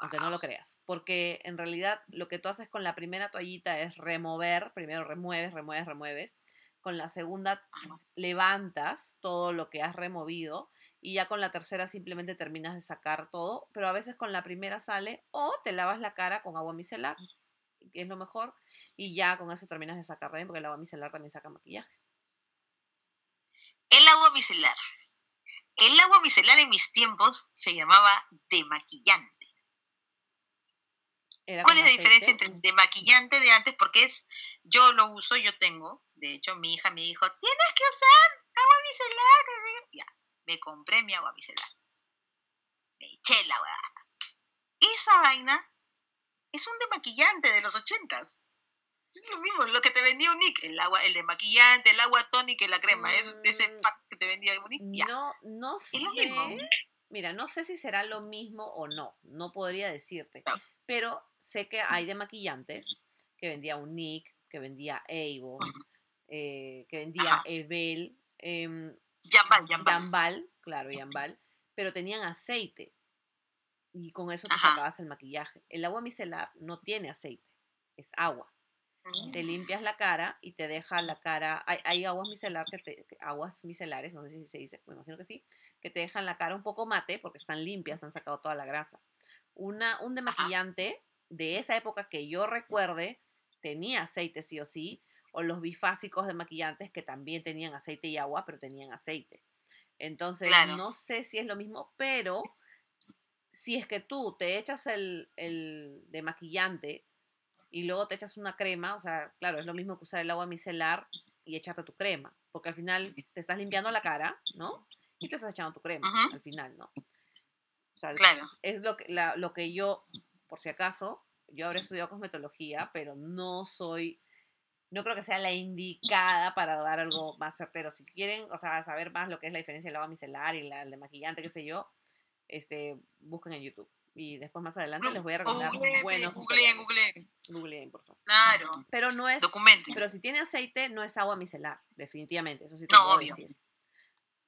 B: Aunque no lo creas. Porque en realidad lo que tú haces con la primera toallita es remover, primero remueves, remueves, remueves con la segunda levantas todo lo que has removido y ya con la tercera simplemente terminas de sacar todo, pero a veces con la primera sale o te lavas la cara con agua micelar, que es lo mejor, y ya con eso terminas de sacar bien porque el agua micelar también saca maquillaje.
C: El agua micelar. El agua micelar en mis tiempos se llamaba demaquillante.
B: Era
C: ¿Cuál es la diferencia
B: aceite.
C: entre el demaquillante de antes? Porque es, yo lo uso, yo tengo, de hecho mi hija me dijo, tienes que usar agua micelar. que no sé qué". Ya, me compré mi agua micelar. Me eché la hueá. Esa vaina es un demaquillante de los ochentas. Es lo mismo, lo que te vendía Unique, el agua, el demaquillante, el agua tónica y la crema, es de ese
B: Mm,
C: pack que te vendía Unique, ya.
B: No, no
C: Es lo mismo.
B: sé. Mira, no sé si será lo mismo o no. No podría decirte. Pero sé que hay demaquillantes que vendía Unique, que vendía Avon, eh, que vendía. Evel, em,
C: Yambal, Yambal.
B: Yambal, claro, Yambal, pero tenían aceite. Y con eso te
C: Ajá.
B: sacabas el maquillaje. El agua micelar no tiene aceite, es agua. Te limpias la cara y te deja la cara. Hay, hay aguas micelar que te, aguas micelares, no sé si se dice, me imagino que sí, que te dejan la cara un poco mate porque están limpias, han sacado toda la grasa. Una, un demaquillante de esa época que yo recuerde tenía aceite sí o sí, o los bifásicos de maquillantes que también tenían aceite y agua, pero tenían aceite. Entonces,
C: Claro.
B: no sé si es lo mismo, pero si es que tú te echas el, el demaquillante y luego te echas una crema, o sea, claro, es lo mismo que usar el agua micelar y echarte tu crema, porque al final te estás limpiando la cara, ¿no? Y te estás echando tu crema, al final, ¿no? Sea,
C: Claro.
B: es lo que, la- lo que yo, por si acaso, yo habré estudiado cosmetología, pero no soy, no creo que sea la indicada para dar algo más certero. Si quieren, o sea, saber más lo que es la diferencia del agua micelar y la, el de maquillante, qué sé yo, este, busquen en YouTube. Y después más adelante les voy a recomendar
C: googleen,
B: buenos
C: googleen, googleen.
B: Googleen, por favor.
C: Claro.
B: Pero no es,
C: Documenten.
B: pero si tiene aceite, no es agua micelar, definitivamente. Eso sí te
C: No,
B: puedo
C: obvio.
B: decir.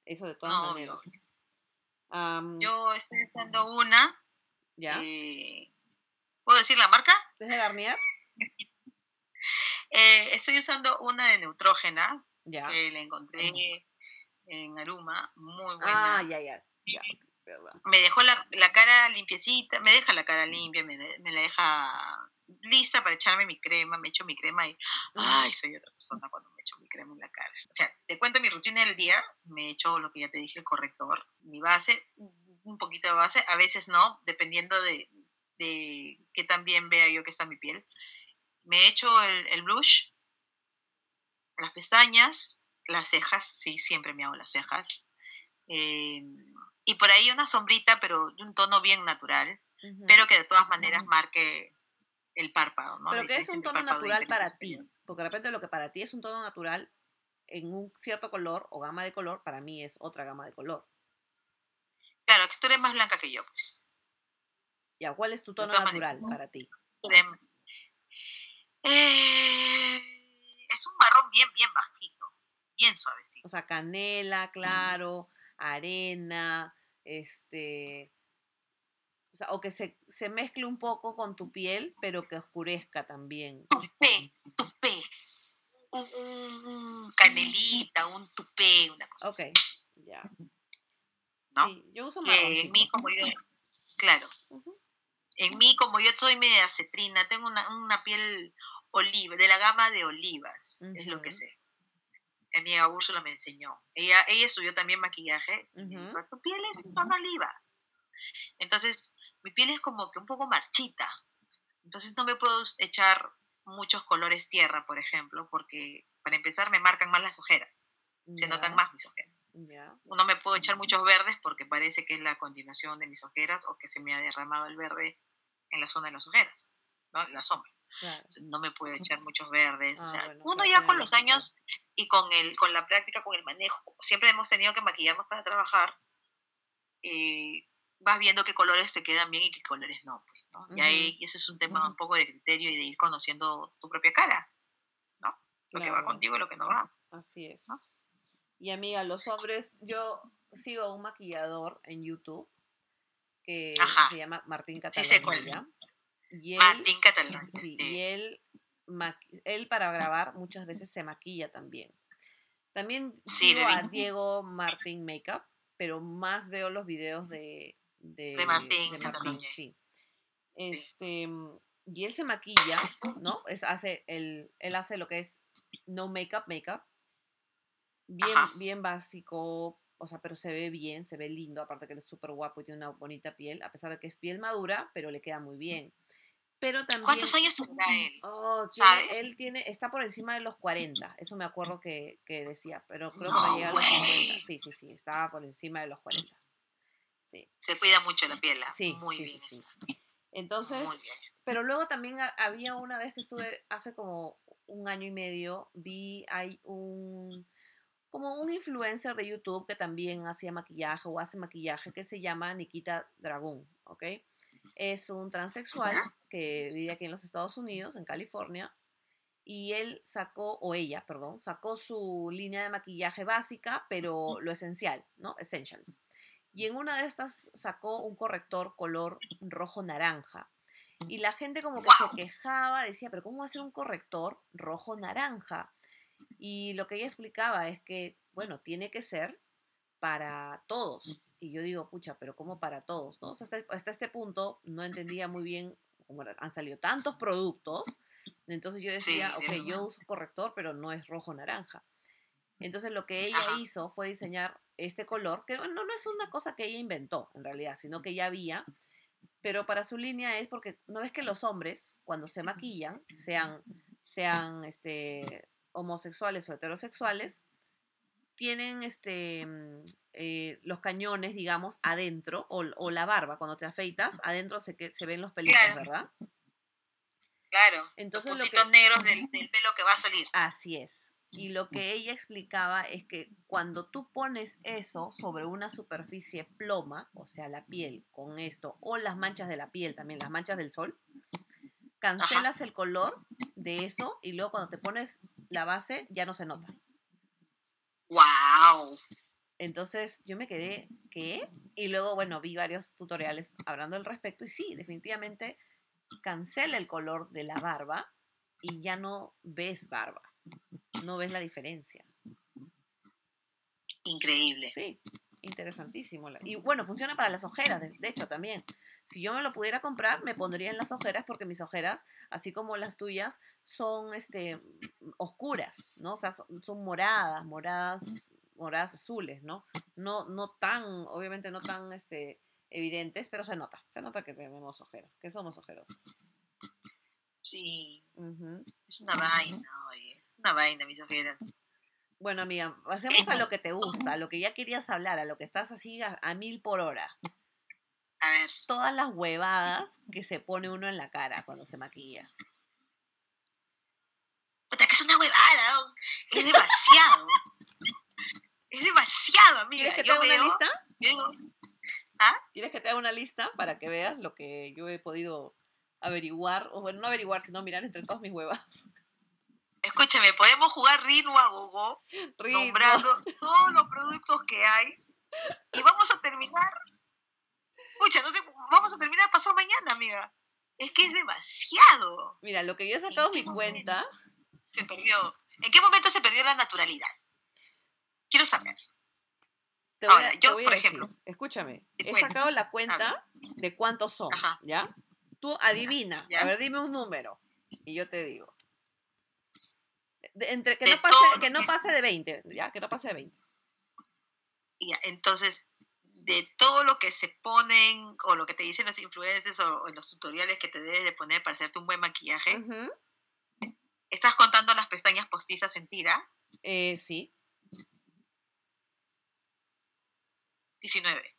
B: Eso de todas
C: No, obvio,
B: Am,
C: Yo estoy usando una.
B: ¿Ya?
C: eh, ¿Puedo decir la marca?
B: ¿Es de Garnier?
C: Eh, estoy usando una de Neutrógena,
B: Ya.
C: que la encontré en Aruma, muy buena.
B: Ah, ya, ya. ya.
C: Me dejó la, la cara limpiecita, me deja la cara limpia, me, me la deja lista para echarme mi crema, me echo mi crema y, ay, soy otra persona cuando me echo mi crema en la cara. O sea, te cuento mi rutina del día, me echo lo que ya te dije, el corrector, mi base, un poquito de base, a veces no, dependiendo de, de qué tan bien vea yo que está mi piel. Me echo el, el blush, las pestañas, las cejas, sí, siempre me hago las cejas. Eh, y por ahí una sombrita, pero de un tono bien natural, pero que de todas maneras marque el párpado, ¿no?
B: Pero que es un tono natural para ti. Porque de repente lo que para ti es un tono natural en un cierto color o gama de color, para mí es otra gama de color.
C: Claro, que tú eres más blanca que yo, pues.
B: Ya, ¿cuál es tu tono natural para ti?
C: Eh, es un marrón bien, bien bajito, bien suavecito.
B: O sea, canela, claro, arena, este... O sea, o que se, se mezcle un poco con tu piel, pero que oscurezca también.
C: Tupé, tupé. Un, un- canelita, un tupé, una cosa
B: Ok, ya.
C: ¿no?
B: Sí, yo uso
C: que en mí como yo, claro, en mí como yo soy media cetrina, tengo una, una piel oliva, de la gama de olivas, es lo que sé. Mi amiga Úrsula me enseñó. Ella, ella estudió también maquillaje. dijo, tu piel es tono oliva. Entonces, mi piel es como que un poco marchita. Entonces no me puedo echar muchos colores tierra, por ejemplo, porque para empezar me marcan más las ojeras. Se notan más mis ojeras.
B: Ya.
C: No me puedo echar muchos verdes porque parece que es la continuación de mis ojeras o que se me ha derramado el verde en la zona de las ojeras, ¿no? La sombra.
B: Claro.
C: No me puedo echar muchos verdes. o
B: Ah,
C: sea,
B: bueno,
C: uno ya con los años y con, el, con la práctica, con el manejo, siempre hemos tenido que maquillarnos para trabajar. eh, vas viendo qué colores te quedan bien y qué colores no. Pues, ¿no? Y ahí ese es un tema un poco de criterio y de ir conociendo tu propia cara. ¿no? Lo que va contigo y lo que no va.
B: Así es.
C: ¿no?
B: Y amiga, los hombres, yo sigo a un maquillador en YouTube que
C: Ajá.
B: se llama Martín
C: Sí
B: Catalanilla. y él,
C: Martín Catalán.
B: sí,
C: sí.
B: y él, él para grabar muchas veces se maquilla también. También sigo a. Diego Martín Makeup, pero más veo los videos de, de,
C: De Martín
B: de
C: Cataluña.
B: sí. Este, y él se maquilla, ¿no? Es, hace el, él hace lo que es no makeup, makeup. Bien,
C: Ajá.
B: bien básico, o sea, pero se ve bien, se ve lindo, aparte que él es súper guapo y tiene una bonita piel, a pesar de que es piel madura, pero le queda muy bien. Pero también...
C: ¿Cuántos años tendrá él?
B: Oh, tiene- él tiene, está por encima de los 40, eso me acuerdo que, que decía, pero creo que
C: No
B: no llega a los
C: way.
B: 50. Sí, sí, sí, estaba por encima de los 40. Sí,
C: Se cuida mucho la piel. ah,
B: sí,
C: Muy
B: sí,
C: bien.
B: sí, Entonces,
C: Muy bien.
B: pero luego también ha- había una vez que estuve, hace como un año y medio, vi, hay un, como un influencer de YouTube que también hacía maquillaje o hace maquillaje que se llama Nikita Dragón, ¿ok? Es un transexual que vive aquí en los Estados Unidos, en California, y él sacó, o ella, perdón, sacó su línea de maquillaje básica, pero lo esencial, ¿no? Essentials. Y en una de estas sacó un corrector color rojo naranja. Y la gente como que se quejaba, decía, pero ¿cómo va a ser un corrector rojo naranja? Y lo que ella explicaba es que, bueno, tiene que ser para todos. Y yo digo, pucha, pero ¿cómo para todos? ¿no? O sea, hasta, hasta este punto no entendía muy bien era- han salido tantos productos. Entonces yo decía,
C: Sí,
B: ok, yo uso corrector, pero no es rojo naranja. Entonces lo que ella
C: Ajá.
B: hizo fue diseñar este color, que bueno, no es una cosa que ella inventó en realidad, sino que ya había, pero para su línea es porque no ves que los hombres cuando se maquillan, sean, sean este, homosexuales o heterosexuales, tienen este, mm, eh, los cañones, digamos, adentro, o, o la barba, cuando te afeitas, adentro se, que- se ven los pelitos,
C: Claro.
B: ¿verdad?
C: Claro.
B: Entonces
C: los
B: lo que-
C: puntitos negros del, del pelo que va a salir.
B: Así es. Y lo que ella explicaba es que cuando tú pones eso sobre una superficie ploma, o sea, la piel con esto, o las manchas de la piel también, las manchas del sol, cancelas el color de eso y luego cuando te pones la base ya no se nota.
C: ¡Wow!
B: Entonces yo me quedé, ¿qué? Y luego, bueno, vi varios tutoriales hablando al respecto y sí, definitivamente cancela el color de la barba y ya no ves barba, no ves la diferencia.
C: Increíble.
B: Sí, interesantísimo. Y bueno, funciona para las ojeras, de, de hecho también. Si yo me lo pudiera comprar, me pondría en las ojeras porque mis ojeras, así como las tuyas, son este oscuras, ¿no? O sea, son, son moradas, moradas, moradas azules, ¿no? No, no tan, obviamente no tan este, evidentes, pero se nota, se nota que tenemos ojeras, que somos ojerosas.
C: Sí, es una vaina, oye. Una vaina, mis ojeras.
B: Bueno, amiga, pasemos a lo que te gusta, a lo que ya querías hablar, a lo que estás así a- a mil por hora.
C: A ver,
B: todas las huevadas que se pone uno en la cara cuando se maquilla.
C: puta, que es una huevada, ¿no? es demasiado. es demasiado, amiga.
B: ¿Quieres que te haga una lista?
C: yo digo,
B: ¿Quieres que te haga una lista para que veas lo que yo he podido averiguar? O bueno, no averiguar, sino mirar entre todas mis huevas.
C: Escúchame, podemos jugar Rino a Gogo nombrando todos los productos que hay y vamos a terminar. Escucha, no vamos a terminar pasado mañana, amiga. Es que es demasiado.
B: Mira, lo que yo he sacado mi cuenta,
C: Se perdió. ¿En qué momento se perdió la naturalidad? Quiero saber.
B: te voy,
C: Ahora,
B: a,
C: yo,
B: voy a
C: por
B: decir,
C: ejemplo,
B: escúchame,
C: te
B: he sacado la cuenta de cuántos son,
C: Ajá.
B: ¿ya? Tú adivina,
C: Ya.
B: a ver, dime un número y yo te digo. De- entre, que,
C: De
B: no pase,
C: todo-
B: que no pase de 20, ¿ya? Que no pase de 20.
C: Y ya, entonces, de todo lo que se ponen o lo que te dicen los influencers o, o los tutoriales que te debes de poner para hacerte un buen maquillaje. ¿estás contando las pestañas postizas en tira?
B: Eh, sí.
C: 19.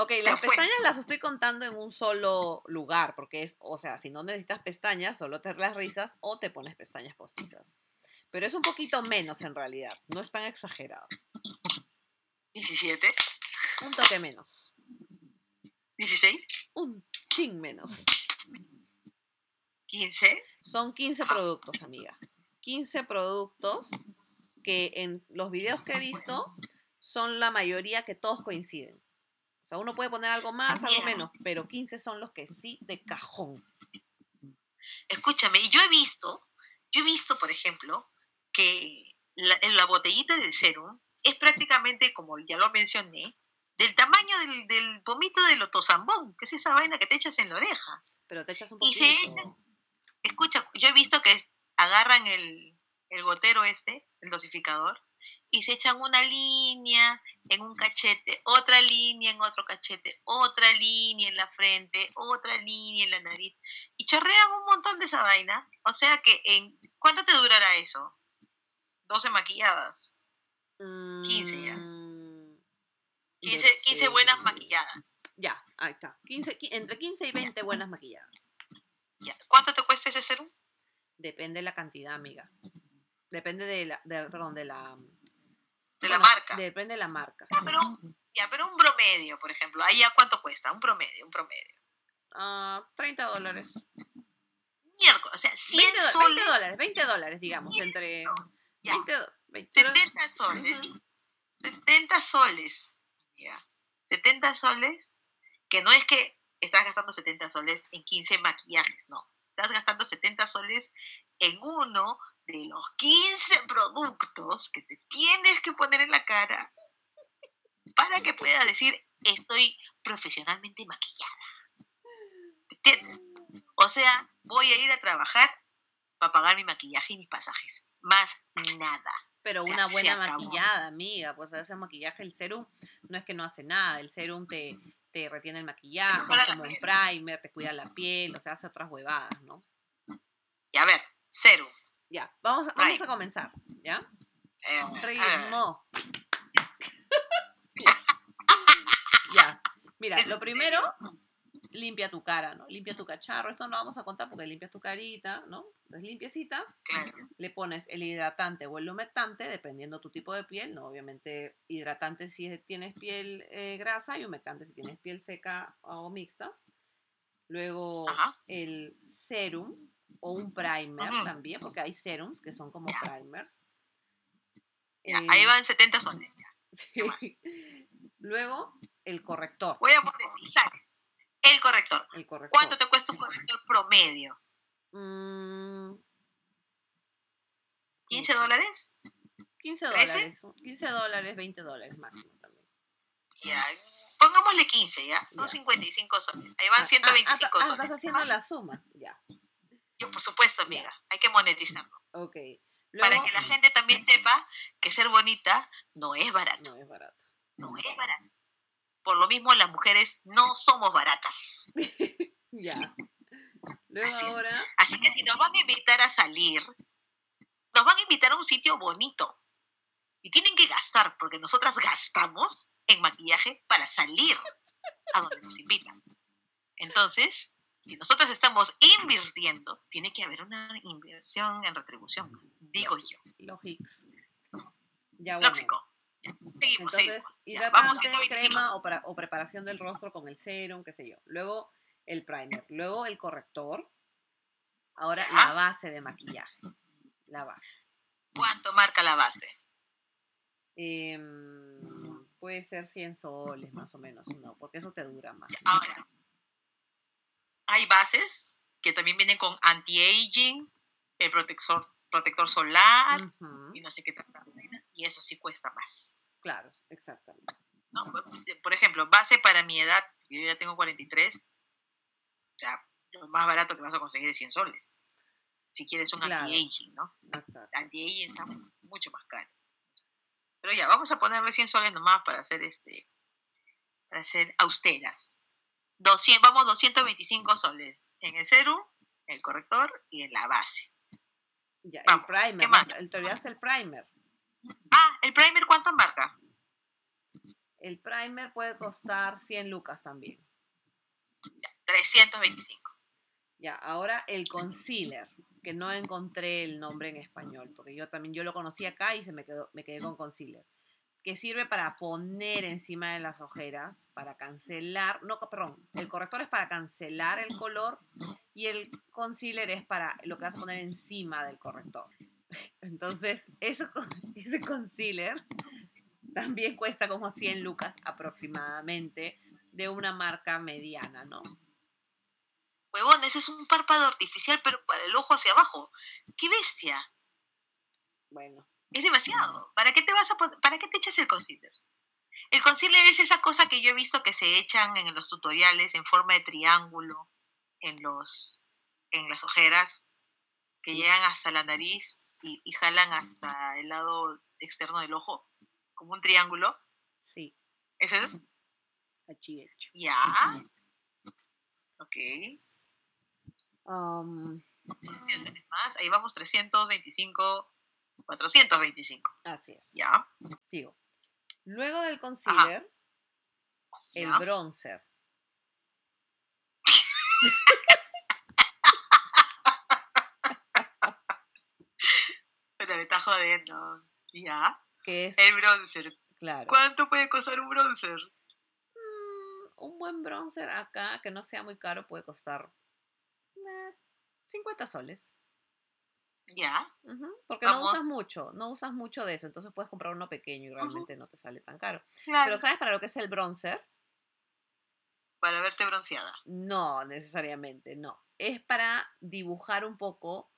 B: Ok, las pestañas las estoy contando en un solo lugar, porque es, o sea, si no necesitas pestañas, solo te las risas o te pones pestañas postizas. Pero es un poquito menos en realidad, no es tan exagerado.
C: 17.
B: Un toque menos,
C: 16.
B: un chin menos.
C: 15.
B: Son 15 productos, amiga. 15 productos que en los videos que he visto son la mayoría que todos coinciden. O sea, uno puede poner algo más, algo menos, pero 15 son los que sí de cajón.
C: Escúchame, y yo he visto, yo he visto, por ejemplo, que la, en la botellita del serum es prácticamente, como ya lo mencioné, del tamaño del, del pomito del otosambón, que es esa vaina que te echas en la oreja.
B: Pero te echas un
C: Y
B: poquito.
C: se echan- Escucha, yo he visto que agarran el, el gotero este, el dosificador, y se echan una línea en un cachete, otra línea en otro cachete, otra línea en la frente, otra línea en la nariz y chorrean un montón de esa vaina. O sea que en ¿cuánto te durará eso? 12 maquilladas. 15 ya. 15,
B: Mm,
C: 15 buenas maquilladas.
B: Ya, ahí está. 15, qui- entre 15 y 20 buenas maquilladas.
C: Ya. ¿Cuánto te cuesta ese serum?
B: Depende de la cantidad, amiga. Depende de la, de- perdón, de la...
C: De la
B: bueno,
C: marca.
B: Depende de la marca.
C: Ya, pero, ya, pero un promedio, por ejemplo. Ahí ya cuánto cuesta, un promedio, un promedio.
B: Ah, 30 dólares.
C: Miércoles, o sea, 100
B: 20, do- 20
C: soles.
B: dólares, 20 dólares, digamos, entre...
C: Ya.
B: 20, do- 20 pero-
C: 70 soles.
B: Ujú.
C: 70 soles. Ya. 70 soles, que no es que estás gastando 70 soles en 15 maquillajes, no. Estás gastando 70 soles en uno de los 15 productos que te tienes que poner en la cara para que puedas decir, estoy profesionalmente maquillada. O sea, voy a ir a trabajar para pagar mi maquillaje y mis pasajes. Más nada.
B: Pero una buena maquillada, amiga. Pues ese maquillaje, el serum, no es que no hace nada. El serum te, te retiene el maquillaje, como un primer, te cuida la piel, o sea, hace otras huevadas, ¿no?
C: Y a ver, serum.
B: Ya, vamos, a- vamos a comenzar, ¿ya?
C: Eh,
B: Ritmo. ya. Mira,
C: ¿Es
B: lo primero, limpia tu cara, ¿no? Limpia tu cacharro. Esto no lo vamos a contar porque limpias tu carita, ¿no? Es limpiecita.
C: Claro.
B: Le pones el hidratante o el humectante, dependiendo tu tipo de piel, ¿no? Obviamente, hidratante si tienes piel eh, grasa y humectante si tienes piel seca o mixta. Luego,
C: Ajá.
B: el serum o un primer
C: Ujú.
B: también, porque hay serums que son como
C: Ya.
B: primers.
C: Ya,
B: Eh,
C: ahí van 70 soles.
B: sí. Luego, el corrector.
C: Voy a monetizar. El corrector.
B: El corrector.
C: ¿Cuánto te cuesta un corrector promedio?
B: Mm,
C: ¿15 dólares?
B: 15
C: ¿Trece?
B: dólares. 15 dólares, 20 dólares máximo también.
C: Ya. Pongámosle 15, ¿ya? Son
B: Ya.
C: 55 soles. Ahí
B: Ah,
C: van
B: ah,
C: 125
B: ah, ah,
C: soles.
B: Vas haciendo la suma. Ya.
C: Yo, por supuesto, amiga. Hay que monetizarlo.
B: Ok.
C: Para que la gente también sepa que ser bonita no es barato.
B: no es barato.
C: No es barato. Por lo mismo, las mujeres no somos baratas.
B: Ya. Luego
C: Así es.
B: ahora,
C: Así que si nos van a invitar a salir, nos van a invitar a un sitio bonito. Y tienen que gastar, porque nosotras gastamos en maquillaje para salir a donde nos invitan. Entonces, si nosotras estamos invirtiendo, tiene que haber una inversión en retribución, digo yo.
B: Logix. Ya bueno.
C: Lógico. Ya, Seguimos,
B: Entonces,
C: seguimos. Ya, vamos,
B: hidratante,
C: 125.
B: crema o, para- o preparación del rostro con el serum, qué sé yo. Luego el primer. Luego el corrector. Ahora la base de maquillaje. La base.
C: ¿Cuánto marca la base?
B: Em, puede ser 100 soles más o menos, ¿no? Porque eso te dura más.
C: Ahora, hay bases que también vienen con anti-aging, el protector, protector solar y no sé qué tanta y eso sí cuesta más.
B: Claro, exactamente.
C: ¿no? Por ejemplo, base para mi edad, yo ya tengo 43, o sea, lo más barato que vas a conseguir es 100 soles. Si quieres un
B: Claro.
C: anti-aging, ¿no? Anti-aging está mucho más caro. Pero ya, vamos a ponerle 100 soles nomás para hacer este, para hacer austeras. 200, vamos 225 soles en el serum, el corrector y en la base.
B: Ya,
C: Vamos,
B: el primer.
C: ¿qué más?
B: El, te olvidaste el primer.
C: Ah, el primer, ¿cuánto marca?
B: El primer puede costar 100 lucas también.
C: 325.
B: Ya, ahora el concealer, que no encontré el nombre en español, porque yo también yo lo conocí acá y se me quedó, me quedé con concealer, que sirve para poner encima de las ojeras, para cancelar, no, perdón, el corrector es para cancelar el color y el concealer es para lo que vas a poner encima del corrector. Entonces, eso, ese concealer también cuesta como 100 lucas aproximadamente de una marca mediana, ¿no?
C: Huevón, ese es un párpado artificial, pero para el ojo hacia abajo. ¡Qué bestia!
B: Bueno,
C: Es demasiado. ¿Para qué te vas a para qué te echas el concealer? El concealer es esa cosa que yo he visto que se echan en los tutoriales en forma de triángulo en los en las ojeras que
B: sí.
C: llegan hasta la nariz y, y jalan hasta el lado externo del ojo, como un triángulo.
B: Sí,
C: ¿Es eso?
B: hecho.
C: Ya. Ok.
B: Um,
C: 100 cenes más. Ahí vamos 325, 425.
B: así es.
C: Ya.
B: Sigo. Luego del concealer, el
C: Ya.
B: bronzer.
C: Pero me está jodiendo. Ya.
B: Que es,
C: El bronzer.
B: claro,
C: ¿Cuánto puede costar un bronzer?
B: mm, un buen bronzer acá, que no sea muy caro, puede costar eh, 50 soles.
C: Ya.
B: Porque no usas mucho, no usas mucho de eso, entonces puedes comprar uno pequeño y realmente no te sale tan caro.
C: Claro.
B: Pero ¿sabes para lo que es el bronzer?
C: Para verte bronceada.
B: No, necesariamente, no. Es para dibujar un poco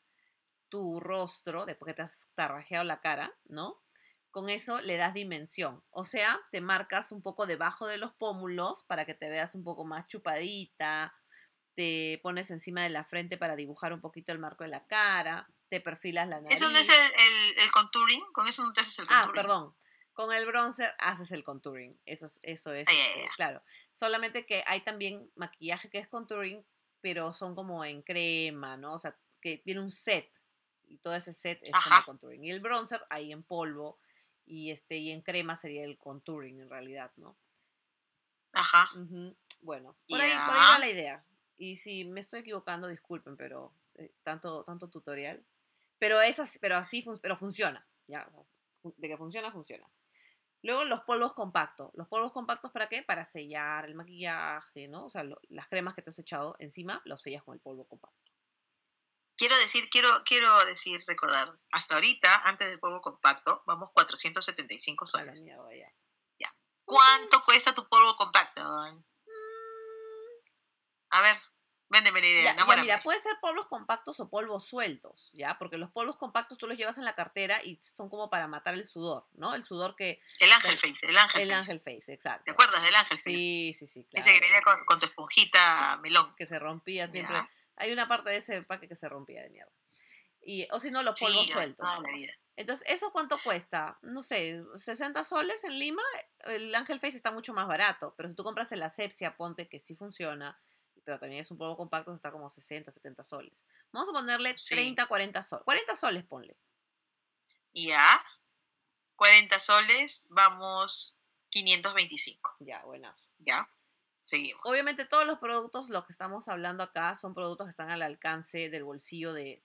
B: tu rostro, después que te has tarrajeado la cara, ¿no? Con eso le das dimensión. O sea, te marcas un poco debajo de los pómulos para que te veas un poco más chupadita. Te pones encima de la frente para dibujar un poquito el marco de la cara. Te perfilas la nariz.
C: ¿Eso no es el, el, el contouring? ¿Con eso no te haces el
B: Ah,
C: contouring?
B: perdón. Con el bronzer haces el contouring. Eso es, eso es
C: Ah, ya, ya,
B: este, claro. Solamente que hay también maquillaje que es contouring, pero son como en crema, ¿no? O sea, que tiene un set. Y todo ese set es como contouring. Y el bronzer ahí en polvo. Y este, y en crema sería el contouring en realidad, ¿no?
C: Ajá.
B: Bueno, por ahí, por ahí va la idea. Y si me estoy equivocando, disculpen, pero eh, tanto, tanto tutorial. Pero es así, pero así fun- pero funciona. Ya, de que funciona, funciona. Luego los polvos compactos. ¿Los polvos compactos para qué? Para sellar el maquillaje, ¿no? O sea, lo- las cremas que te has echado encima, los sellas con el polvo compacto.
C: Quiero decir, quiero, quiero decir, recordar, hasta ahorita, antes del polvo compacto, vamos 475
B: A la
C: soles.
B: mierda ya.
C: ¿Cuánto cuesta tu polvo compacto? A ver, véndeme la idea,
B: Ya, ya, mira, puede ser polvos compactos o polvos sueltos, ¿ya? Porque los polvos compactos tú los llevas en la cartera y son como para matar el sudor, ¿no? El sudor que...
C: El ángel face, el ángel
B: El
C: face.
B: ángel face, exacto.
C: ¿Te acuerdas del ángel face?
B: Sí, sí, sí, claro.
C: Ese que venía con, con tu esponjita melón.
B: que se rompía siempre.
C: Ya.
B: Hay una parte de ese empaque que se rompía de mierda. Y, o si no, los
C: Sí,
B: polvos
C: ya,
B: sueltos.
C: vida.
B: Entonces, ¿eso cuánto cuesta? No sé, 60 soles en Lima. El Ángel Face está mucho más barato, pero si tú compras el Asepsia, ponte que sí funciona, pero también es un polvo compacto, está como 60, 70 soles. Vamos a ponerle
C: Sí.
B: 30, 40 soles. 40 soles ponle.
C: Ya, 40 soles, vamos 525.
B: Ya, buenazo.
C: Ya, seguimos.
B: Obviamente todos los productos, los que estamos hablando acá, son productos que están al alcance del bolsillo de,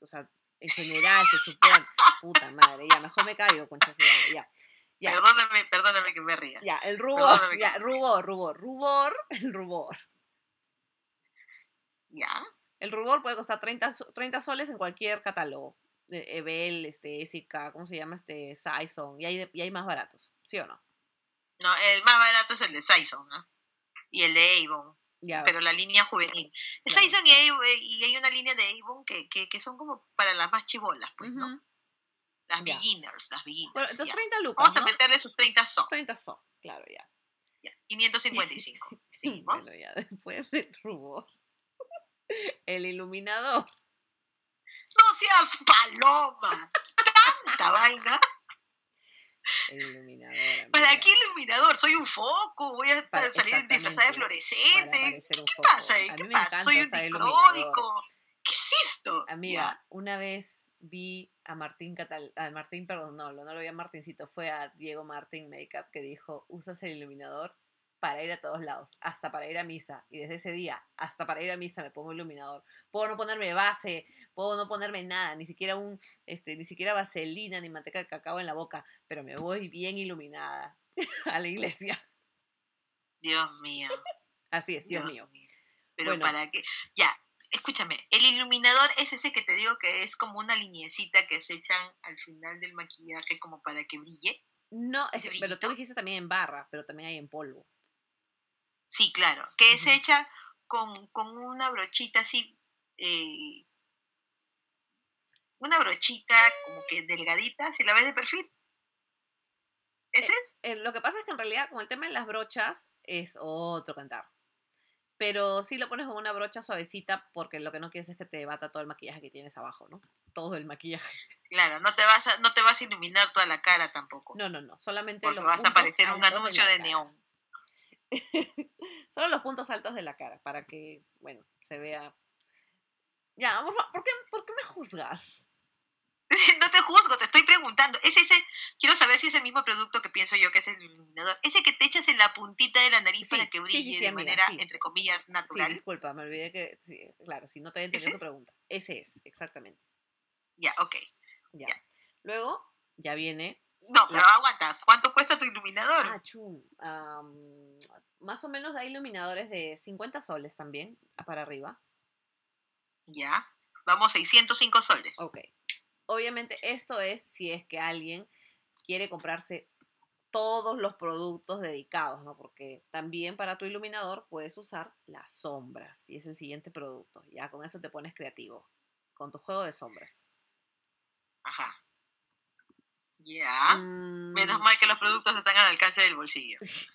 B: o sea, en general se supone, puta madre, ya, mejor me caigo, madre, ya. Ya,
C: Perdóname, perdóname que me ría.
B: ya, el rubor, ya, rubor, rubor, rubor, el rubor.
C: Ya,
B: El rubor puede costar 30, so- 30 soles en cualquier catálogo. De Ebel, este, Esica, ¿cómo se llama? Este, Saison, y hay, y hay más baratos, ¿sí o no?
C: no, el más barato es el de Saison, ¿no? Y el de Avon,
B: Ya,
C: pero la línea juvenil. El
B: Claro.
C: Saison y, Avon, eh, y hay una línea de Avon que, que, que son como para las más chivolas, pues, ¿no? Las
B: Ya.
C: beginners, las beginners.
B: Bueno, entonces
C: ya.
B: 30 lucas,
C: Vamos a meterle sus 30 son.
B: 30 son, claro, ya.
C: Ya, 555. Seguimos.
B: Bueno, ya después del rubor. El iluminador.
C: No seas paloma. Tanta vaina.
B: El iluminador.
C: ¿Para
B: amiga,
C: qué iluminador? Soy un foco. Voy a
B: Para-
C: salir disfrazada de
B: Para
C: fluorescente. ¿Qué
B: foco.
C: pasa? ¿Qué pasa? Soy un dicródico. ¿Qué es esto?
B: Amiga, una vez vi a Martín Catal, a Martín, perdón, no, no lo vi a Martincito, fue a Diego Martín Makeup que dijo, usas el iluminador para ir a todos lados, hasta para ir a misa. Y desde ese día, hasta para ir a misa me pongo iluminador. Puedo no ponerme base, puedo no ponerme nada, ni siquiera un, este, ni siquiera vaselina ni manteca de cacao en la boca, pero me voy bien iluminada a la iglesia.
C: Dios mío.
B: Así es, Dios, mío.
C: Pero
B: Bueno.
C: para qué. Ya, escúchame. El iluminador es ese que te digo que es como una liniecita que se echan al final del maquillaje como para que brille.
B: No, es
C: ¿Ese
B: que- pero tú dijiste también en barra, pero también hay en polvo.
C: Sí, claro. Que se
B: Ujú.
C: echa con, con una brochita así. eh, una brochita como que delgadita, si la ves de perfil. ¿Ese es?
B: Eh, lo que pasa es que en realidad con el tema de las brochas es otro cantar. Pero sí lo pones con una brocha suavecita porque lo que no quieres es que te bata todo el maquillaje que tienes abajo, ¿no? todo el maquillaje.
C: Claro, no te vas a, no te vas a iluminar toda la cara tampoco.
B: No, no, no, solamente
C: porque
B: los
C: vas a
B: puntos
C: aparecer un anuncio de neón.
B: Solo los puntos altos de la cara, para que, bueno, se vea... Ya, por, fa- ¿por qué, ¿por qué me juzgas?
C: no te juzgo, te estoy preguntando. ¿Es ese, quiero saber si es el mismo producto que pienso yo que es el iluminador? Ese que te echas en la puntita de la nariz
B: Sí,
C: para que brille
B: sí, sí,
C: de
B: amiga,
C: manera, entre comillas, natural.
B: disculpa, me olvidé que... claro, si no te había entendido tu pregunta. Ese es, exactamente.
C: Ya, ok.
B: Ya.
C: Ya.
B: Luego, ya viene...
C: No, pero aguanta. ¿Cuánto cuesta tu iluminador?
B: Ah, chum, más o menos hay iluminadores de 50 soles también, a para arriba.
C: Ya. Vamos, 605 soles.
B: Ok. Obviamente esto es si es que alguien quiere comprarse todos los productos dedicados, ¿no? Porque también para tu iluminador puedes usar las sombras, y es el siguiente producto. Ya con eso te pones creativo, con tu juego de sombras.
C: Ajá. Ya.
B: Mm,
C: Menos mal que los productos están al alcance del bolsillo.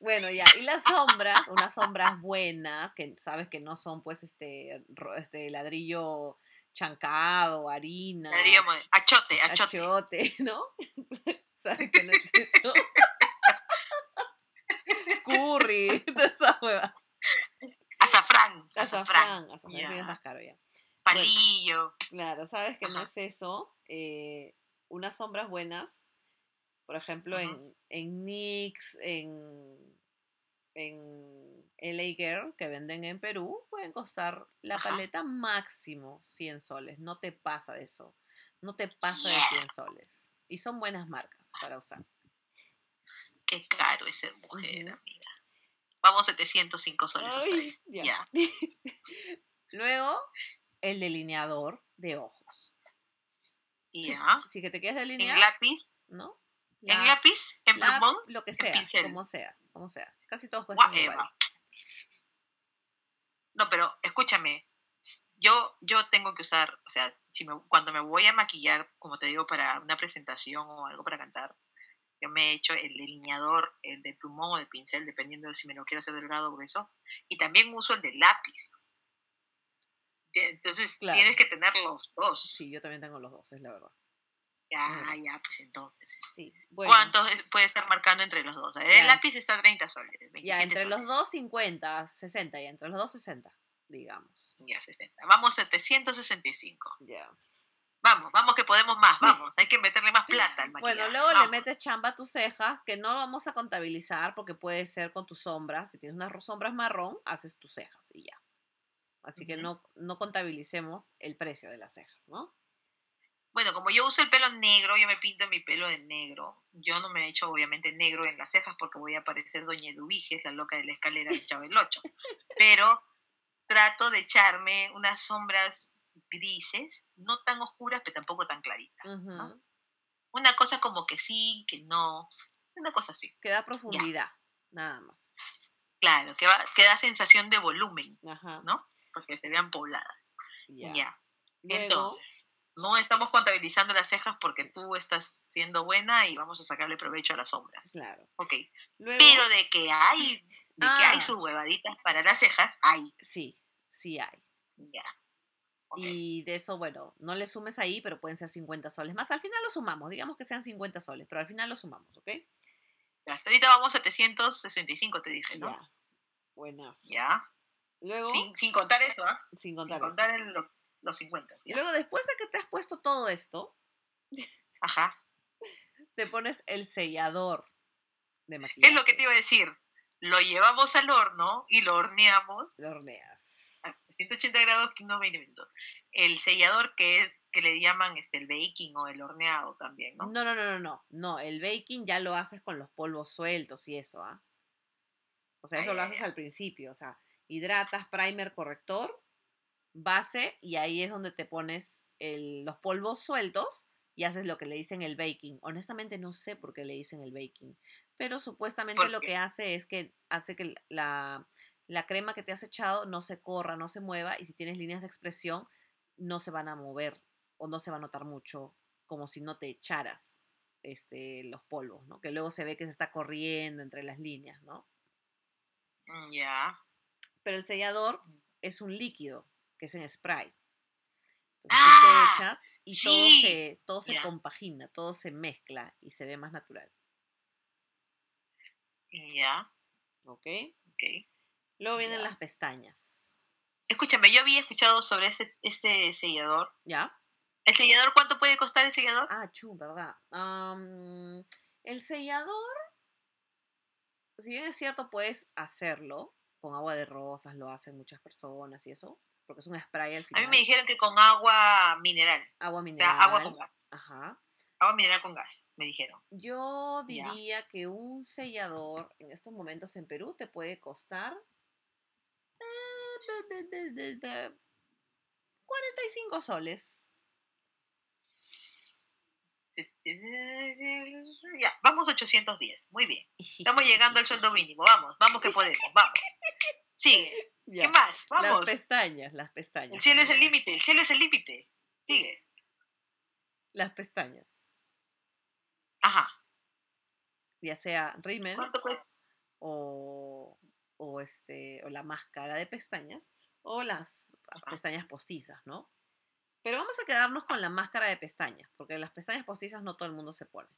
B: Bueno, ya, y las sombras, unas sombras buenas, que sabes que no son pues este, este ladrillo chancado, harina,
C: Ladrillo Achote, achote.
B: achote, ¿no? ¿Sabes que no es eso? Curry, todas esas huevas.
C: Azafrán. Azafrán.
B: Azafrán, azafrán, sí es más caro ya.
C: Palillo.
B: Claro, sabes que no es eso. eh, unas sombras buenas, por ejemplo,
C: Ujú.
B: en, en NYX, en, en LA Girl, que venden en Perú, pueden costar la
C: Ajá.
B: paleta máximo 100 soles. No te pasa de eso. No te pasa de
C: Yeah.
B: 100 soles. Y son buenas marcas para usar.
C: Qué caro es ser mujer,
B: Ujú.
C: amiga. Vamos, 705 soles. hasta ahí.
B: Ay, ya.
C: Ya.
B: Luego, el delineador de ojos.
C: Ya.
B: Si que te quieres
C: En
B: delinear,
C: lápiz.
B: ¿no?
C: En lápiz. En
B: la-
C: plumón.
B: lo que
C: en
B: sea,
C: pincel.
B: como sea, como sea. Casi todos cuestan igual.
C: No, pero escúchame. Yo, yo tengo que usar, o sea, si me- cuando me voy a maquillar, como te digo, para una presentación o algo para cantar, yo me he hecho el delineador, el de plumón o de pincel, dependiendo de si me lo quiero hacer delgado o grueso. Y también uso el de lápiz. Entonces
B: Claro.
C: tienes que tener los dos.
B: Sí, yo también tengo los dos, es la verdad.
C: Ya, ya, pues entonces.
B: Sí, bueno.
C: ¿Cuánto es- puede estar marcando entre los dos? A
B: Ya.
C: El lápiz está a 30 soles. 27
B: Ya, entre los dos, 50, 60, ya, entre los dos, 60, digamos.
C: Ya, 60. Vamos, 765.
B: Ya.
C: Vamos, vamos que podemos más, vamos. Hay que meterle más plata al maquillaje.
B: Bueno, luego le metes chamba a tus cejas, que no vamos a contabilizar porque puede ser con tus sombras. Si tienes unas sombras marrón, haces tus cejas y ya. Así que no, no contabilicemos el precio de las cejas, ¿no?
C: Bueno, como yo uso el pelo negro, yo me pinto mi pelo de negro. Yo no me he hecho, obviamente, negro en las cejas porque voy a parecer Doña Eduviges, la loca de la escalera de Chavo el 8. Pero trato de echarme unas sombras grises, no tan oscuras, pero tampoco tan claritas. Una cosa como que sí, que no. Una cosa así.
B: Que da profundidad, nada más.
C: Claro, que, va, que da sensación de volumen,
B: Ajá.
C: ¿no? Porque se vean pobladas.
B: Ya.
C: Entonces, no estamos contabilizando las cejas porque tú estás siendo buena y vamos a sacarle provecho a las sombras.
B: Claro.
C: Ok.
B: Luego,
C: Pero de que hay, de que hay
B: Ah.
C: sus huevaditas para las cejas, hay.
B: sí, sí hay.
C: Ya.
B: Y de eso, bueno, no le sumes ahí, pero pueden ser 50 soles más. Al final lo sumamos, digamos que sean 50 soles, pero al final lo sumamos, ¿ok?
C: Hasta ahorita vamos a 765, te dije, ¿no?
B: Ya. Buenas.
C: Ya.
B: Luego,
C: Sin, sin contar eso, ¿ah?
B: sin
C: Sin
B: contar eso.
C: contar el- los 50.
B: Y
C: ¿ya?
B: luego, después de que te has puesto todo esto,
C: Ajá.
B: te pones el sellador de
C: Es
B: maquillaje.
C: lo que te iba a decir. Lo llevamos al horno y lo horneamos
B: Lo horneas.
C: a 180 grados, unos 20 minutos. El sellador que es, que le llaman es el baking o el horneado también, ¿no?
B: No, no, no, no, no. No, el baking ya lo haces con los polvos sueltos y eso, ¿ah? O sea, eso lo haces al principio. O sea, hidratas, primer, corrector, base, y ahí es donde te pones el- los polvos sueltos y haces lo que le dicen el baking. Honestamente no sé por qué le dicen el baking, pero supuestamente
C: ¿Por
B: lo que hace es que hace que la, la crema que te has echado no se corra, no se mueva, y si tienes líneas de expresión, no se van a mover o no se va a notar mucho como si no te echaras este, los polvos, ¿no? Que luego se ve que se está corriendo entre las líneas, ¿no?
C: Mm, Ya.
B: Pero el sellador es un líquido, que es en spray. Entonces tú te
C: Ah,
B: echas y
C: sí.
B: todo se, todo se compagina, todo se mezcla y se ve más natural.
C: Ya,
B: ¿Ok?
C: ok.
B: Luego vienen las pestañas.
C: Escúchame, yo había escuchado sobre ese, ese sellador.
B: ¿Ya?
C: ¿El sellador cuánto puede costar el sellador?
B: Ah, chu, ¿verdad? El sellador, si bien es cierto, puedes hacerlo con agua de rosas, lo hacen muchas personas y eso, porque es un spray al
C: A
B: final.
C: mí me dijeron que con agua mineral.
B: Agua
C: O
B: mineral.
C: sea, agua con gas.
B: Ajá.
C: Agua mineral con gas, me dijeron.
B: Yo
C: Ya.
B: diría que un sellador en estos momentos en Perú te puede costar eh, de- de- de- de- de 45 soles.
C: Ya, vamos 810. Muy bien. Estamos llegando al sueldo mínimo. Vamos, vamos que podemos. Vamos. Sigue.
B: Ya.
C: ¿Qué más?
B: Las
C: Vamos.
B: pestañas, las pestañas.
C: El cielo es el límite. El cielo es el límite. Sigue.
B: Las pestañas.
C: Ajá.
B: Ya sea rímel o, o, este, o la máscara de pestañas o las pestañas postizas, ¿no? Pero vamos a quedarnos con la máscara de pestañas, porque las pestañas postizas no todo el mundo se pone.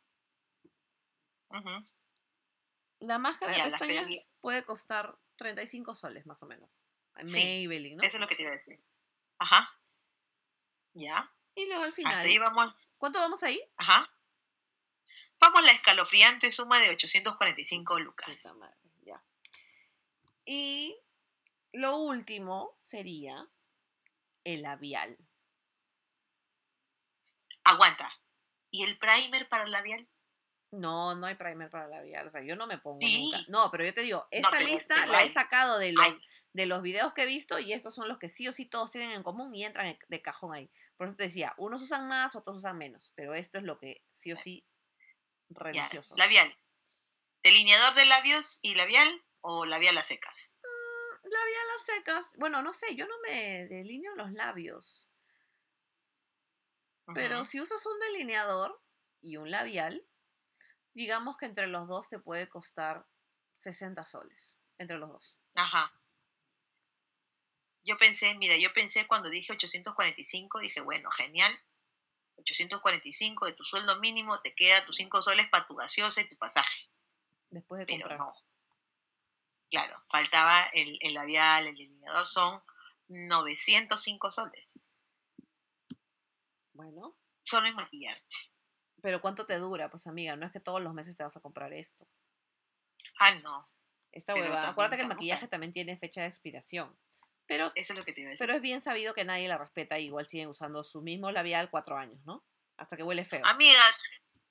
C: Ujú.
B: La máscara
C: Ya,
B: de pestañas puede costar 35 soles más o menos. En
C: Sí,
B: Maybelline, ¿no?
C: Eso es lo que te iba a decir. Ajá. Ya.
B: Y luego al final,
C: Hasta ahí vamos.
B: ¿cuánto vamos ahí?
C: Ajá. Vamos a la escalofriante suma de 845 lucas.
B: Madre, ya. Y lo último sería el labial.
C: Aguanta. ¿Y el primer para el labial?
B: No, no hay primer para labial. O sea, yo no me pongo
C: Sí.
B: nunca. No, pero yo te digo, esta
C: pero-
B: lista
C: pero
B: la he sacado de los, de los videos que he visto y estos son los que sí o sí todos tienen en común y entran de cajón ahí. Por eso te decía, unos usan más, otros usan menos. Pero esto es lo que sí o sí
C: ya.
B: religioso.
C: Labial. ¿Delineador de labios y labial o labial a secas?
B: Labial a secas. Bueno, no sé, yo no me delineo los labios. Pero si usas un delineador y un labial, digamos que entre los dos te puede costar 60 soles. Entre los dos.
C: Ajá. Yo pensé, mira, yo pensé cuando dije 845, dije, bueno, genial. 845 de tu sueldo mínimo, te queda tus 5 soles para tu gaseosa y tu pasaje.
B: Después de
C: Pero
B: comprar.
C: no. Claro, faltaba el, el labial, el delineador, son 905 soles.
B: Bueno.
C: Solo en maquillarte.
B: Pero ¿cuánto te dura? Pues amiga, no es que todos los meses te vas a comprar esto.
C: Ah, no.
B: Esta
C: Pero
B: hueva.
C: también
B: Acuérdate que el maquillaje también tiene fecha de expiración. Pero,
C: Eso es lo que te iba a decir.
B: pero es bien sabido que nadie la respeta. Igual siguen usando su mismo labial cuatro años, ¿no? Hasta que huele feo.
C: Amiga,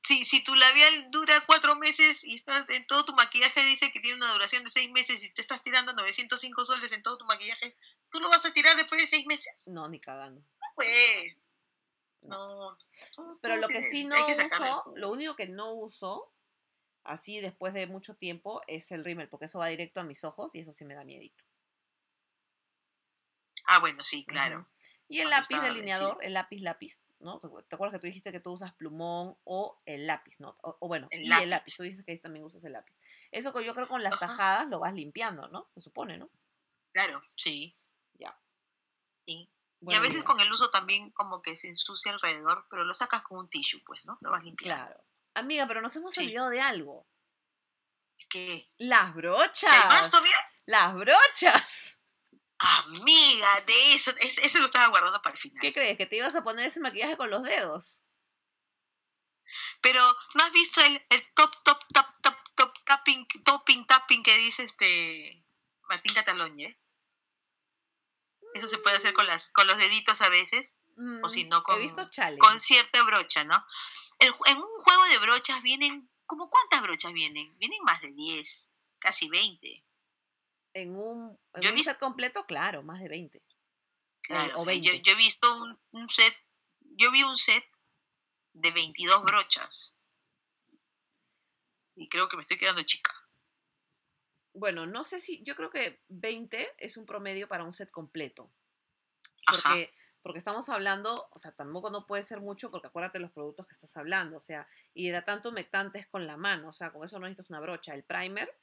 C: si, si tu labial dura cuatro meses y estás en todo tu maquillaje dice que tiene una duración de seis meses y te estás tirando 905 soles en todo tu maquillaje, ¿tú lo vas a tirar después de seis meses?
B: No, ni cagando.
C: Pues. No. tú-
B: Pero lo que sí no uso, lo único que no uso, así después de mucho tiempo, es el rímel, porque eso va directo a mis ojos y eso sí me da miedito.
C: Ah, bueno, sí, claro.
B: Y el lápiz delineador, el lápiz lápiz, ¿no? ¿Te acuer- te acuerdas que tú dijiste que tú usas plumón o el lápiz, ¿no? O, o bueno,
C: El
B: y el
C: lápiz.
B: lápiz, tú dices que también usas el lápiz. Eso que yo creo con las
C: Ajá.
B: tajadas lo vas limpiando, ¿no? Se supone, ¿no?
C: Claro, sí.
B: Ya.
C: Sí. Y a veces con el uso también como que se ensucia alrededor, pero lo sacas con un tissue, pues, ¿no? Lo vas limpiando.
B: Claro. Amiga, pero nos hemos
C: Sí.
B: olvidado de algo.
C: ¿Qué?
B: Las
C: ¿Qué hay más
B: brochas.
C: todavía?
B: Las brochas.
C: Amiga, de eso, es- eso lo estaba guardando para el final.
B: ¿Qué crees? ¿Que te ibas a poner ese maquillaje con los dedos?
C: Pero, ¿no has visto el, el top, top, top, top, top, tapping, topping, tapping que dice este Martín Cataloñe? Eso se puede hacer con las, con los deditos a veces, o si
B: Mm,
C: no con, con cierta brocha, ¿no? El en un juego de brochas vienen, ¿como cuántas brochas vienen? Vienen más de 10, casi 20.
B: En un, en
C: Yo
B: un
C: visto-
B: set completo, claro, más de 20.
C: Claro,
B: o
C: o sea, yo,
B: 20.
C: yo he visto un, un set, yo vi un set de 22 brochas. Y creo que me estoy quedando chica.
B: Bueno, no sé si, yo creo que 20 es un promedio para un set completo. Porque, porque estamos hablando, o sea, tampoco no puede ser mucho porque acuérdate los productos que estás hablando, o sea, hidratantes humectantes con la mano, o sea, con eso no necesitas una brocha. El primer,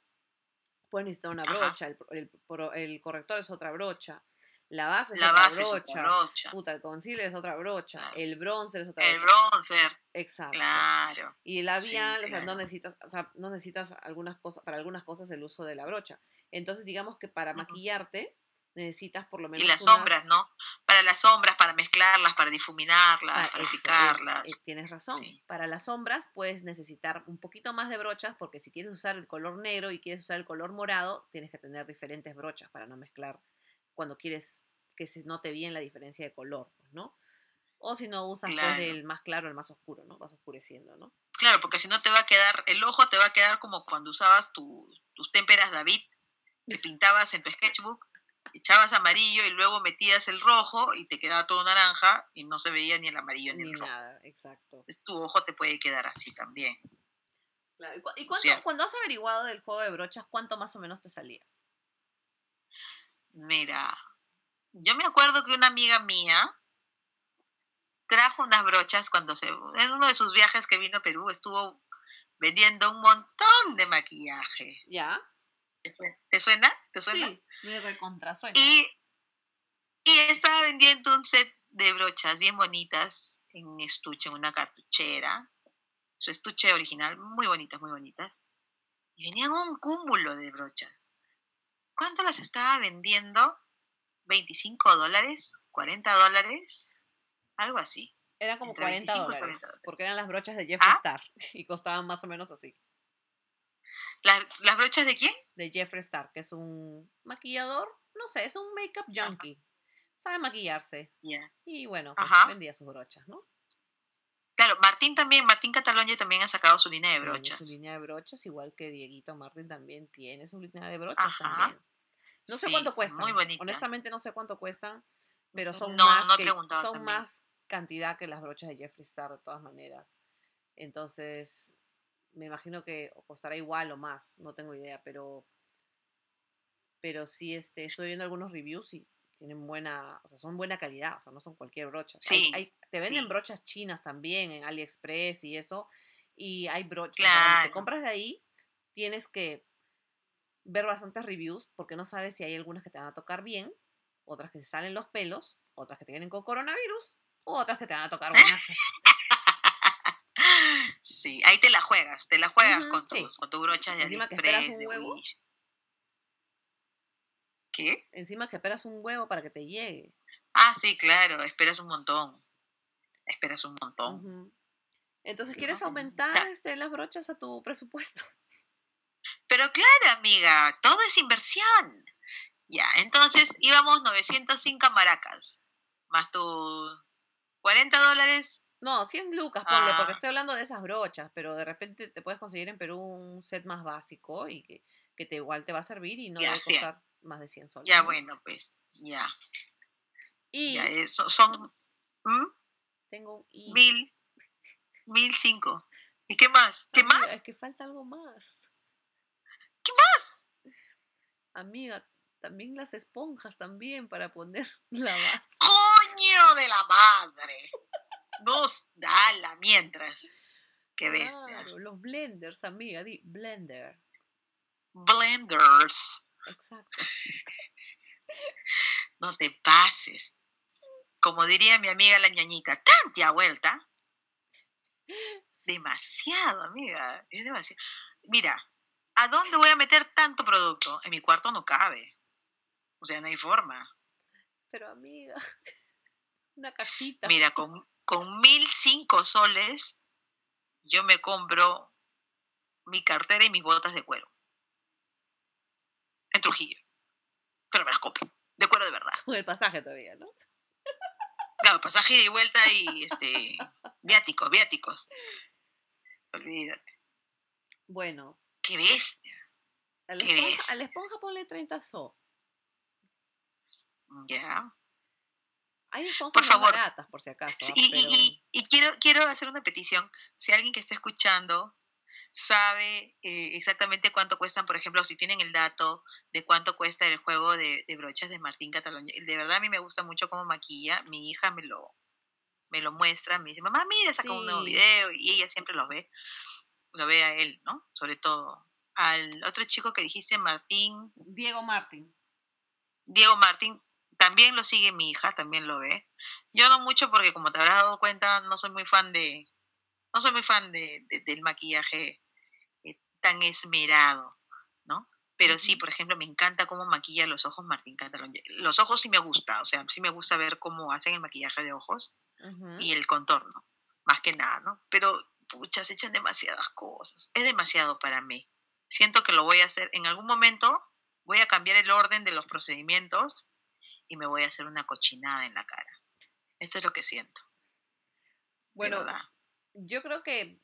B: puedes necesitar una brocha, el, el el corrector es otra brocha. La base es
C: La
B: otra
C: base es
B: brocha.
C: otra brocha.
B: Puta, el concealer es otra brocha. El bronzer es otra
C: El
B: brocha.
C: bronzer,
B: Exacto.
C: claro.
B: Y el labial,
C: Sí,
B: o sea, no necesitas, o sea, no necesitas algunas cosas, para algunas cosas el uso de la brocha. Entonces, digamos que para maquillarte necesitas por lo menos
C: Y las
B: unas-
C: sombras, ¿no? Para las sombras, para mezclarlas, para difuminarlas,
B: Ah,
C: para picarlas.
B: eh, tienes razón.
C: Sí.
B: Para las sombras puedes necesitar un poquito más de brochas porque si quieres usar el color negro y quieres usar el color morado, tienes que tener diferentes brochas para no mezclar cuando quieres que se note bien la diferencia de color, ¿no? O si no usas pues del más claro al más oscuro, ¿no? Vas oscureciendo, ¿no?
C: Claro, porque si no te va a quedar, el ojo te va a quedar como cuando usabas tu- tus témperas David, que pintabas en tu sketchbook, echabas amarillo y luego metías el rojo y te quedaba todo naranja y no se veía ni el amarillo ni,
B: Ni
C: el rojo.
B: nada, exacto.
C: Tu ojo te puede quedar así también.
B: Claro. ¿Y, cu- y cuánto- cuando has averiguado del juego de brochas, cuánto más o menos te salía?
C: Mira, yo me acuerdo que una amiga mía trajo unas brochas cuando se, en uno de sus viajes que vino a Perú estuvo vendiendo un montón de maquillaje.
B: ¿Ya?
C: ¿Te suena? ¿Te suena? ¿Te suena?
B: Sí, me recontrasuena.
C: Y, y estaba vendiendo un set de brochas bien bonitas en un estuche, en una cartuchera. Su estuche original, muy bonitas, muy bonitas. Y venían un cúmulo de brochas. ¿Cuánto las estaba vendiendo? ¿25 dólares? ¿40 dólares? Algo así.
B: Eran como
C: entre
B: 40
C: 25 y
B: dólares,
C: 40 dólares.
B: porque eran las brochas de Jeffree
C: ¿Ah?
B: Star y costaban más o menos así.
C: ¿Las, las brochas de quién?
B: De Jeffree Star, que es un maquillador, no sé, es un make-up junkie. Sabe maquillarse. Y bueno, pues vendía sus brochas, ¿no?
C: Claro, Martín también, Martín Catalonge también ha sacado su línea de
B: Tiene
C: brochas.
B: su línea de brochas, igual que Dieguito Martin también tiene su línea de brochas
C: Ajá.
B: también. No sé cuánto cuestan.
C: Muy bonita.
B: Honestamente no sé cuánto cuestan, pero son
C: No,
B: más
C: no he
B: que-
C: preguntado
B: son
C: también.
B: más cantidad que las brochas de Jeffree Star de todas maneras. Entonces, me imagino que costará igual o más, no tengo idea, pero pero sí este estoy viendo algunos reviews y tienen buena, o sea, son buena calidad, o sea, no son cualquier brocha.
C: Sí,
B: hay- te venden
C: sí.
B: brochas chinas también en AliExpress y eso, y hay brochas. o sea, cuando te
C: Claro.
B: compras de ahí, tienes que ver bastantes reviews porque no sabes si hay algunas que te van a tocar bien, otras que te salen los pelos, otras que te vienen con coronavirus, o otras que te van a tocar buenas.
C: Sí, ahí te la juegas, te la juegas con, tu,
B: sí.
C: con tu brocha de
B: Encima que esperas
C: AliExpress,
B: un huevo.
C: Wish. ¿Qué?
B: Encima que esperas un huevo para que te llegue.
C: Ah, sí, claro, esperas un montón. Esperas un montón.
B: Entonces, ¿quieres
C: ¿no?
B: aumentar
C: Ya.
B: este, las brochas a tu presupuesto?
C: Pero claro, amiga, todo es inversión. Ya, entonces íbamos 905 maracas, más tus 40 dólares.
B: No, 100 lucas, ponle, porque
C: Ah.
B: estoy hablando de esas brochas, pero de repente te puedes conseguir en Perú un set más básico y que, que te igual te va a servir y no debe
C: 100.
B: costar más de 100 soles.
C: Ya,
B: ¿no?
C: bueno, pues, ya.
B: Y
C: ya eso, son
B: tengo un y.
C: mil, mil cinco. ¿Y qué más? ¿Qué
B: Amiga,
C: más?
B: Es que falta algo más.
C: ¿Qué más?
B: Amiga, también las esponjas también para poner la base.
C: ¡Coño de la madre! Nos dala mientras. Qué bestia.
B: Claro, los blenders, amiga, di blender.
C: Blenders.
B: Exacto.
C: No te pases. Como diría mi amiga la ñañita, tantia vuelta. Demasiado, amiga. Es demasiado. Mira, ¿a dónde voy a meter tanto producto? En mi cuarto no cabe. O sea, no hay forma.
B: Pero amiga, una cajita.
C: Mira, con, con mil cinco soles, yo me compro mi cartera y mis botas de cuero. En Trujillo. Pero me las compro. De cuero de verdad.
B: Con el pasaje todavía, ¿no?
C: Claro, pasaje de vuelta y este viáticos, viáticos. Olvídate.
B: Bueno,
C: Qué bestia.
B: a la
C: ¿Qué
B: esponja,
C: ves?
B: a la esponja ponle 30 so.
C: Ya.
B: Hay esponjas
C: Por favor.
B: baratas, por si acaso.
C: Sí, y, y-
B: pero-
C: y- y quiero, quiero hacer una petición. Si alguien que está escuchando sabe eh, exactamente cuánto cuestan, por ejemplo, si tienen el dato de cuánto cuesta el juego de, de brochas de Martín Catalón. De verdad a mí me gusta mucho cómo maquilla. Mi hija me lo, me lo muestra, me dice, mamá, mira, saca un nuevo
B: Sí.
C: video y ella siempre lo ve. Lo ve a él, ¿no? Sobre todo. Al otro chico que dijiste, Martín,
B: Diego Martín.
C: Diego Martín, también lo sigue mi hija, también lo ve. Yo no mucho porque como te habrás dado cuenta, no soy muy fan de, no soy muy fan de, de- del maquillaje eh, tan esmerado, ¿no? Pero sí, por ejemplo, me encanta cómo maquilla los ojos Martín Catalón. Los ojos sí me gusta, o sea, sí me gusta ver cómo hacen el maquillaje de ojos y el contorno, más que nada, ¿no? Pero, pucha, se echan demasiadas cosas. Es demasiado para mí. Siento que lo voy a hacer en algún momento, voy a cambiar el orden de los procedimientos y me voy a hacer una cochinada en la cara. Eso es lo que siento.
B: Bueno, yo creo que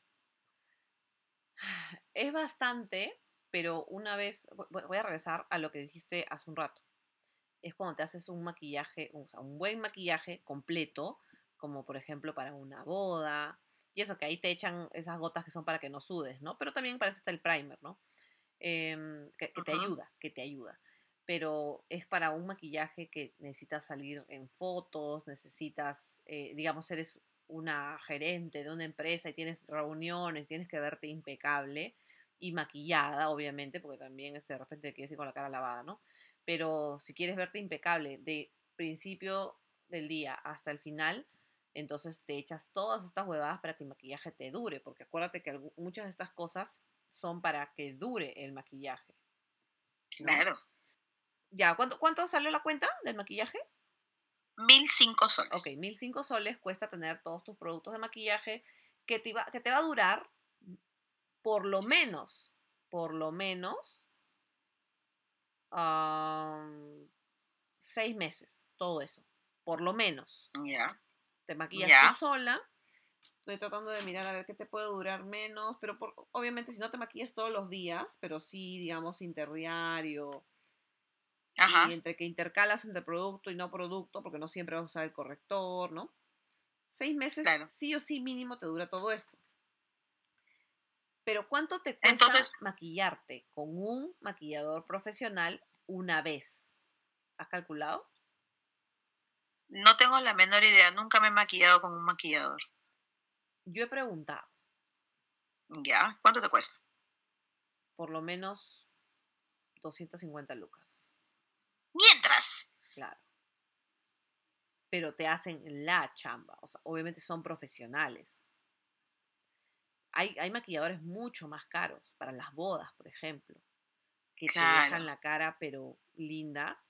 B: es bastante, pero una vez, vo- vo- voy a regresar a lo que dijiste hace un rato. Es cuando te haces un maquillaje, o sea, un buen maquillaje completo, como por ejemplo para una boda, y eso que ahí te echan esas gotas que son para que no sudes, ¿no? Pero también para eso está el primer, ¿no? Em, que, que te ayuda, que te ayuda. Pero es para un maquillaje que necesitas salir en fotos, necesitas, eh, digamos, eres una gerente de una empresa y tienes reuniones, tienes que verte impecable y maquillada, obviamente, porque también es, de repente quieres ir con la cara lavada, ¿no? Pero si quieres verte impecable de principio del día hasta el final, entonces te echas todas estas huevadas para que el maquillaje te dure, porque acuérdate que muchas de estas cosas son para que dure el maquillaje. ¿no?
C: Claro.
B: Ya, ¿cuánto, ¿cuánto salió la cuenta del maquillaje?
C: Mil cinco soles.
B: Ok, 1005 soles cuesta tener todos tus productos de maquillaje que te, va, que te va a durar por lo menos, por lo menos, seis meses, todo eso, por lo menos.
C: Ya.
B: Te maquillas tú sola. Estoy tratando de mirar a ver qué te puede durar menos, pero por- obviamente si no te maquillas todos los días, pero sí, digamos, interdiario,
C: Ajá.
B: y entre que intercalas entre producto y no producto, porque no siempre vas a usar el corrector, ¿no? Seis meses
C: Claro.
B: sí o sí mínimo te dura todo esto. Pero ¿cuánto te cuesta
C: Entonces-
B: maquillarte con un maquillador profesional una vez? ¿Has calculado?
C: No tengo la menor idea. Nunca me he maquillado con un maquillador.
B: Yo he preguntado,
C: Ya. ¿Cuánto te cuesta?
B: por lo menos 250 lucas,
C: Mientras.
B: claro. Pero te hacen la chamba, o sea, obviamente son profesionales. Hay, hay maquilladores mucho más caros para las bodas, por ejemplo, que te dejan la cara pero linda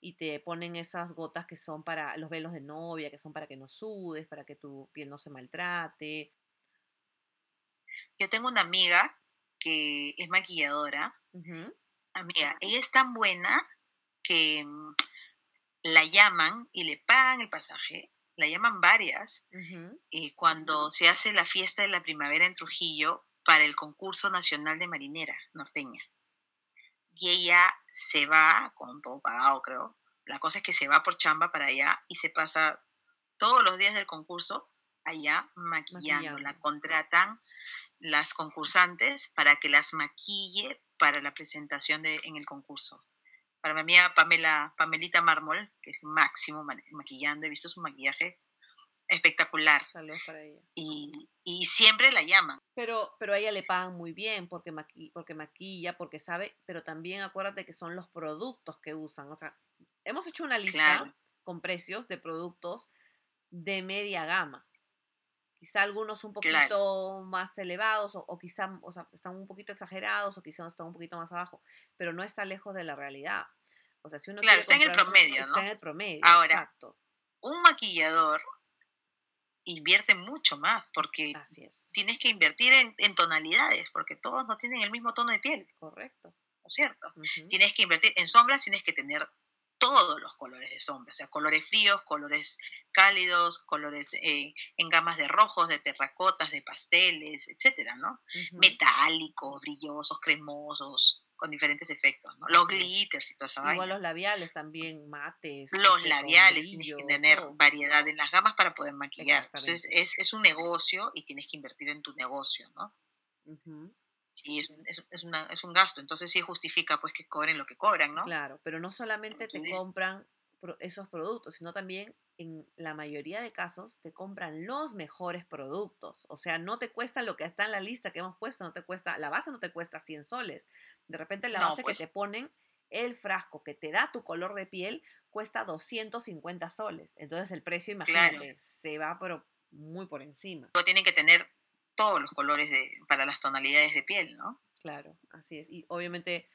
B: y te ponen esas gotas que son para los velos de novia, que son para que no sudes, para que tu piel no se maltrate.
C: Yo tengo una amiga que es maquilladora. Amiga, ella es tan buena mm, la llaman y le pagan el pasaje. La llaman varias
B: ujú.
C: eh, cuando se hace la fiesta de la primavera en Trujillo para el concurso nacional de marinera norteña. Y ella se va, con todo pagado creo, la cosa es que se va por chamba para allá y se pasa todos los días del concurso allá maquillando. La contratan las concursantes para que las maquille para la presentación de, en el concurso. Para mi amiga Pamela, Pamelita Mármol, que es máximo ma- maquillando, he visto su maquillaje espectacular
B: Saludos para ella.
C: y, y siempre la llaman.
B: Pero, pero a ella le pagan muy bien porque, maqui- porque maquilla, porque sabe, pero también acuérdate que son los productos que usan. O sea, hemos hecho una lista
C: Claro.
B: con precios de productos de media gama. Quizá algunos un poquito
C: Claro.
B: más elevados o, o quizá o sea, están un poquito exagerados o quizá están un poquito más abajo, pero no está lejos de la realidad. O sea, si uno
C: Claro, está en el promedio,
B: Está
C: ¿no?
B: en el promedio,
C: Ahora,
B: exacto.
C: Un maquillador invierte mucho más porque
B: Así es,
C: tienes que invertir en, en tonalidades porque todos no tienen el mismo tono de piel,
B: correcto.
C: ¿no es cierto? Tienes que invertir en sombras, tienes que tener todos los colores de sombra, o sea, colores fríos, colores cálidos, colores eh, en gamas de rojos, de terracotas, de pasteles, etcétera, ¿no? Metálicos, brillosos, cremosos, con diferentes efectos, ¿no? Los glitters y toda esa
B: Igual
C: vaina.
B: los labiales también, mates.
C: Los
B: este,
C: labiales, tienes que tener
B: todo.
C: variedad en las gamas para poder maquillar. Entonces, es, es un negocio y tienes que invertir en tu negocio, ¿no?
B: Ujú,
C: Sí, es, un- es, es una, es un gasto. Entonces, sí justifica pues que cobren lo que cobran, ¿no?
B: Claro, pero no solamente te compran esos productos, sino también en la mayoría de casos te compran los mejores productos. O sea, no te cuesta lo que está en la lista que hemos puesto, no te cuesta, la base no te cuesta 100 soles. De repente la
C: No,
B: base
C: pues.
B: que te ponen El frasco que te da tu color de piel cuesta 250 soles. Entonces el precio, imagínate, se va pero muy por encima.
C: Tienen que tener todos los colores de, para las tonalidades de piel, ¿no?
B: Claro, así es. Y obviamente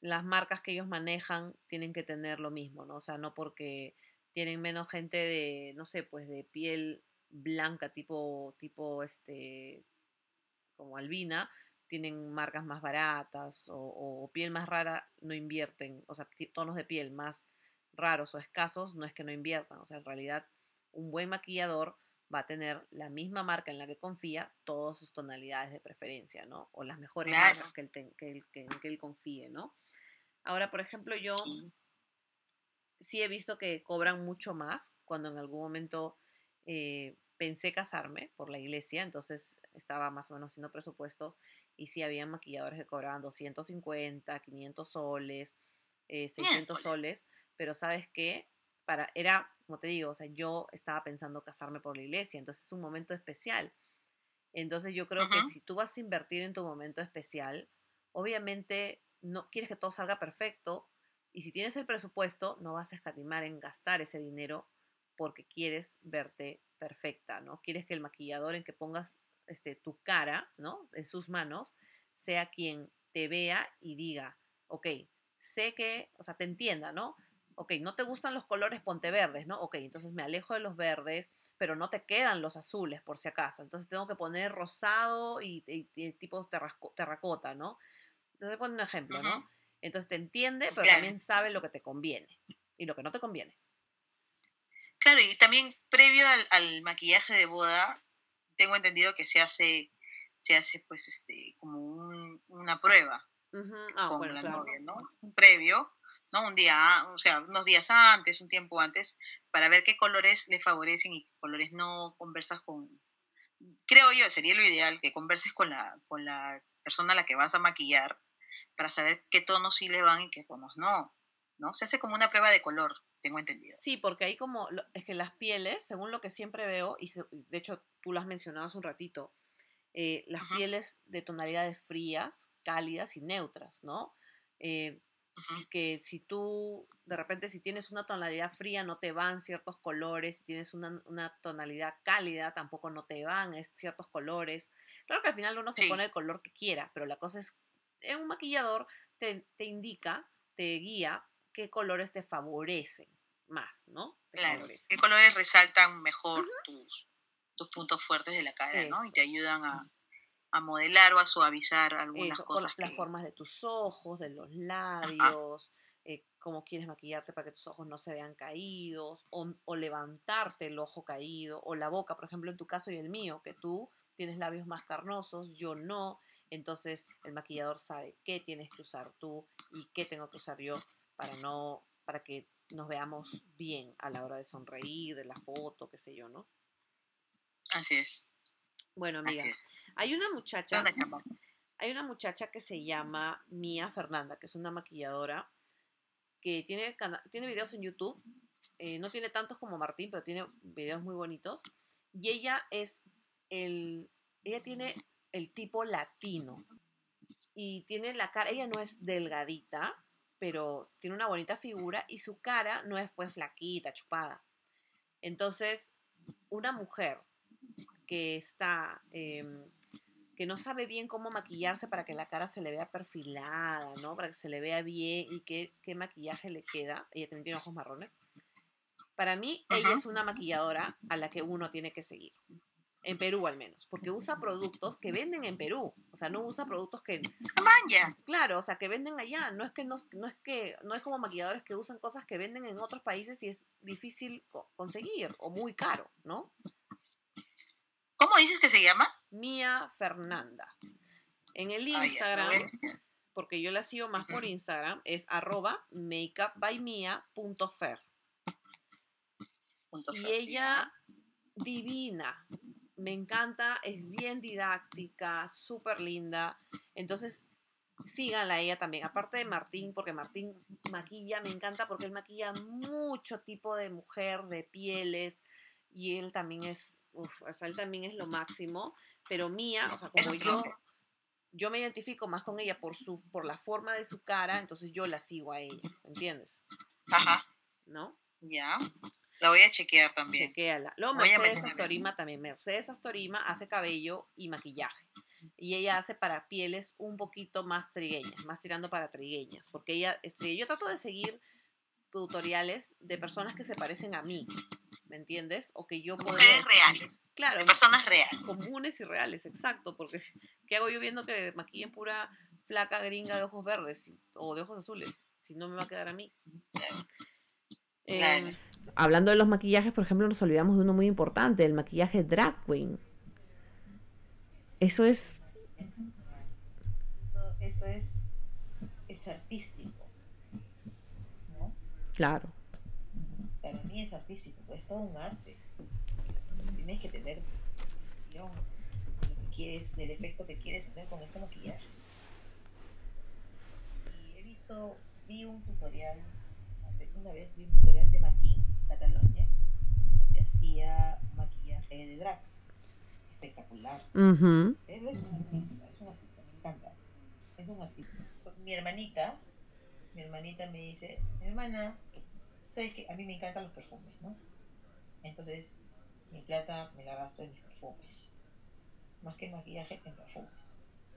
B: las marcas que ellos manejan tienen que tener lo mismo, ¿no? O sea, no porque tienen menos gente de, no sé, pues de piel blanca, tipo, tipo, este, como albina, tienen marcas más baratas o, piel más rara, no invierten, o sea, tonos de piel más raros o escasos, no es que no inviertan, o sea, en realidad un buen maquillador va a tener la misma marca en la que confía, todas sus tonalidades de preferencia, ¿no? O las mejores marcas que él, que, que él confíe, ¿no? Ahora, por ejemplo, yo sí. he visto que cobran mucho más cuando en algún momento eh, pensé casarme por la iglesia, entonces estaba más o menos haciendo presupuestos y sí había maquilladores que cobraban 250, 500 soles, 600 eh, soles, pero sabes qué, para, era, como te digo, o sea, yo estaba pensando casarme por la iglesia, entonces es un momento especial. Entonces yo creo que si tú vas a invertir en tu momento especial, obviamente no quieres que todo salga perfecto y si tienes el presupuesto, no vas a escatimar en gastar ese dinero porque quieres verte perfecta, ¿no? Quieres que el maquillador en que pongas este, tu cara, ¿no? En sus manos, sea quien te vea y diga, ok, sé que, o sea, te entienda, ¿no? Ok, no te gustan los colores, ponte verdes, ¿no? Ok, entonces me alejo de los verdes, pero no te quedan los azules, por si acaso. Entonces tengo que poner rosado y, tipo terracota, ¿no? Entonces pone un ejemplo, ¿no? Entonces te entiende, pero también sabe lo que te conviene y lo que no te conviene.
C: Claro, y también previo al, maquillaje de boda, tengo entendido que se hace, se hace pues este, como una prueba
B: ah, con
C: la novia, ¿no? Un previo, ¿no? Un día, o sea, unos días antes, un tiempo antes, para ver qué colores le favorecen y qué colores no conversas con, creo yo, sería lo ideal que converses con la, con la persona a la que vas a maquillar para saber qué tonos sí le van y qué tonos no, ¿no? Se hace como una prueba de color, tengo entendido.
B: Sí, porque hay como, es que las pieles, según lo que siempre veo, y de hecho tú las mencionabas un ratito, eh, las pieles de tonalidades frías, cálidas y neutras, ¿no? Eh, que si tú, de repente, si tienes una tonalidad fría, no te van ciertos colores, si tienes una, tonalidad cálida, tampoco no te van ciertos colores. Claro que al final uno se pone el color que quiera, pero la cosa es un maquillador te, indica, te guía qué colores te favorecen más, ¿no?
C: claro, qué colores resaltan mejor tus, tus, puntos fuertes de la cara, ¿no? Y te ayudan a, a, modelar o a suavizar algunas cosas.
B: Las formas de tus ojos, de los labios, eh, cómo quieres maquillarte para que tus ojos no se vean caídos, o, o levantarte el ojo caído, o la boca, por ejemplo, en tu caso y el mío, que tú tienes labios más carnosos, yo no. Entonces el maquillador sabe qué tienes que usar tú y qué tengo que usar yo para no, para que nos veamos bien a la hora de sonreír, de la foto, qué sé yo, ¿no?
C: Así es.
B: Bueno, amiga, hay una muchacha, hay una muchacha que se llama Mía Fernanda, que es una maquilladora que tiene, tiene videos en YouTube. Eh, no tiene tantos como Martín, pero tiene videos muy bonitos. Y ella es el, ella tiene el tipo latino. Y tiene la cara, ella no es delgadita, pero tiene una bonita figura y su cara no es pues flaquita, chupada. Entonces, una mujer que está, em, que no sabe bien cómo maquillarse para que la cara se le vea perfilada, ¿no? Para que se le vea bien y qué, qué maquillaje le queda. Ella también tiene ojos marrones. Para mí, ella es una maquilladora a la que uno tiene que seguir en Perú al menos, porque usa productos que venden en Perú, o sea, no usa productos que Claro, o sea, que venden allá, no es que no, no es que no es como maquilladores que usan cosas que venden en otros países y es difícil conseguir o muy caro, ¿no?
C: ¿Cómo dices que se llama?
B: Mía Fernanda. En el Instagram, porque yo la sigo más por Instagram, es arroba makeupbymia.fer. Y ella divina, me encanta, es bien didáctica, súper linda. Entonces, síganla ella también. Aparte de Martín, porque Martín maquilla, me encanta porque él maquilla mucho tipo de mujer, de pieles. Y él también es, sea, él también es lo máximo. Pero Mía, o sea, como yo,
D: yo me identifico más con ella por, su, por la forma de su cara, entonces yo la sigo a ella, ¿entiendes?
E: Ajá.
D: ¿No?
E: Ya. La voy a chequear también.
D: Chequéala. Luego
E: Voy
D: Mercedes. Astorima también. Mercedes Astorima hace cabello y maquillaje. Y ella hace para pieles un poquito más trigueñas, más tirando para trigueñas. Porque ella, este, yo trato de seguir tutoriales de personas que se parecen a mí, ¿me entiendes? O que yo.
E: Mujeres
D: decir-
E: reales.
D: Claro,
E: De personas reales.
D: comunes y reales, exacto, porque ¿qué hago yo viendo que maquillen pura flaca gringa de ojos verdes o de ojos azules? Si no me va a quedar a mí. Eh,
E: Claro.
B: Hablando de los maquillajes, por ejemplo, nos olvidamos de uno muy importante, el maquillaje drag queen. Eso es,
C: Eso, eso es, es artístico. ¿no?
B: claro,
C: Para mí es artístico, es todo un arte. Tienes que tener visión de lo que quieres, del efecto que quieres hacer con ese maquillaje. Y he visto, vi un tutorial, una vez vi un tutorial de Martín Catalonia, donde hacía maquillaje de drag. Espectacular. Él es un artista, es un artista, me encanta. Es un artista. Mi hermanita, mi hermanita me dice, mi hermana, sabes que a mí me encantan los perfumes, ¿no? Entonces, mi plata me la gasto en mis perfumes. Más que maquillaje, en perfumes.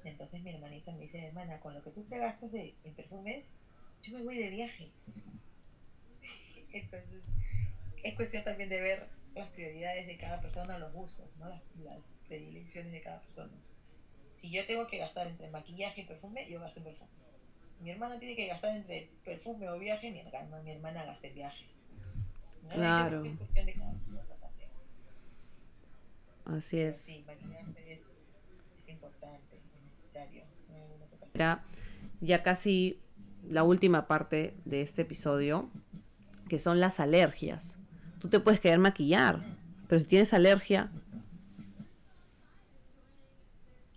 C: Entonces mi hermanita me dice, hermana, con lo que tú te gastas de, en perfumes, yo me voy de viaje. Entonces, es cuestión también de ver las prioridades de cada persona, los gustos, ¿no? las, las predilecciones de cada persona. Si yo tengo que gastar entre maquillaje y perfume, yo gasto en perfume. Mi hermana tiene que gastar entre perfume o viaje, mi hermana, mi hermana gasta en viaje.
B: Claro.
C: Es cuestión de cada persona también.
B: así
C: Pero
B: es.
C: sí, maquillarse es, es importante, es necesario en algunas ocasiones.
B: Era ya casi la última parte de este episodio, que son las alergias. Tú te puedes querer maquillar, pero si tienes alergia,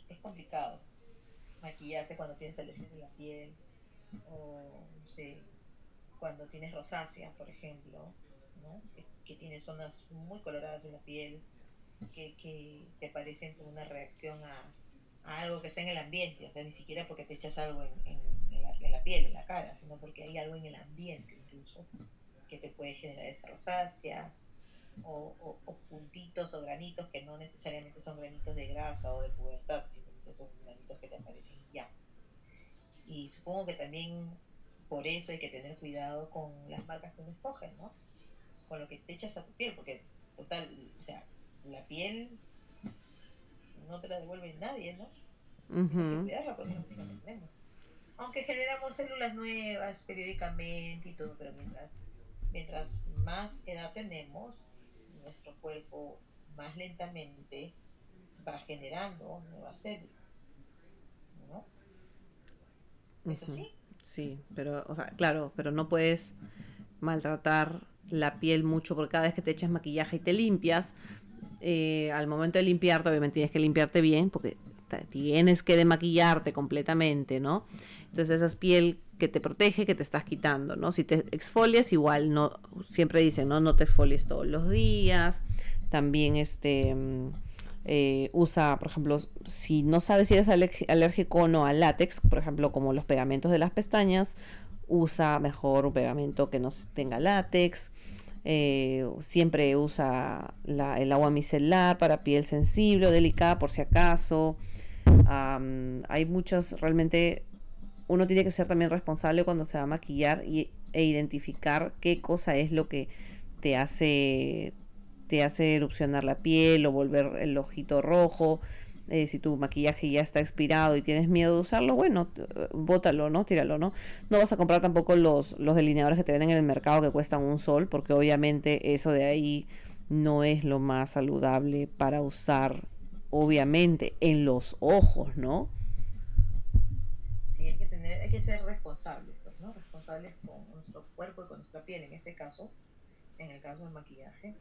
C: es complicado maquillarte cuando tienes alergia en la piel cuando tienes rosácea por ejemplo ¿no? que, que tienes zonas muy coloradas en la piel que, que te parecen como una reacción a, a algo que está en el ambiente o sea ni siquiera porque te echas algo en, en- en la, en la piel en la cara sino porque hay algo en el ambiente incluso que te puede generar esa rosácea o, o- o puntitos o granitos que no necesariamente son granitos de grasa o de pubertad, simplemente son granitos que te aparecen ya. Y supongo que también por eso hay que tener cuidado con las marcas que uno escoge, ¿no? Con lo que te echas a tu piel, porque total, o sea, la piel no te la devuelve nadie, ¿no? Tienes que cuidarla porque es lo único que tenemos. Aunque generamos células nuevas periódicamente y todo, pero mientras, mientras más edad tenemos, nuestro cuerpo más lentamente va generando nuevas células. ¿No? ¿Es así?
B: Sí, pero, o sea, claro, pero no puedes maltratar la piel mucho porque cada vez que te echas maquillaje y te limpias, eh, al momento de limpiarte, obviamente tienes que limpiarte bien porque tienes que demaquillarte completamente, ¿no? Entonces esa es piel que te protege, que te estás quitando, ¿no? Si te exfolias, igual, no, siempre dicen, ¿no? No te exfolies todos los días. También este mm, eh, usa, por ejemplo, si no sabes si eres alérgico o no al látex, por ejemplo, como los pegamentos de las pestañas, usa mejor un pegamento que no tenga látex. Eh, siempre usa el agua micelar para piel sensible o delicada por si acaso. Hay muchos, realmente uno tiene que ser también responsable cuando se va a maquillar y, e identificar qué cosa es lo que te hace te hace erupcionar la piel o volver el ojito rojo. Eh, si tu maquillaje ya está expirado y tienes miedo de usarlo, bueno, eh, bótalo, ¿no? Tíralo, ¿no? No vas a comprar tampoco los, los delineadores que te venden en el mercado que cuestan un sol, porque obviamente eso de ahí no es lo más saludable para usar, obviamente, en los ojos, ¿no?
C: Sí, hay que, tener, hay que ser responsables, pues, ¿no? Responsables con nuestro cuerpo y con nuestra piel, en este caso, en el caso del maquillaje,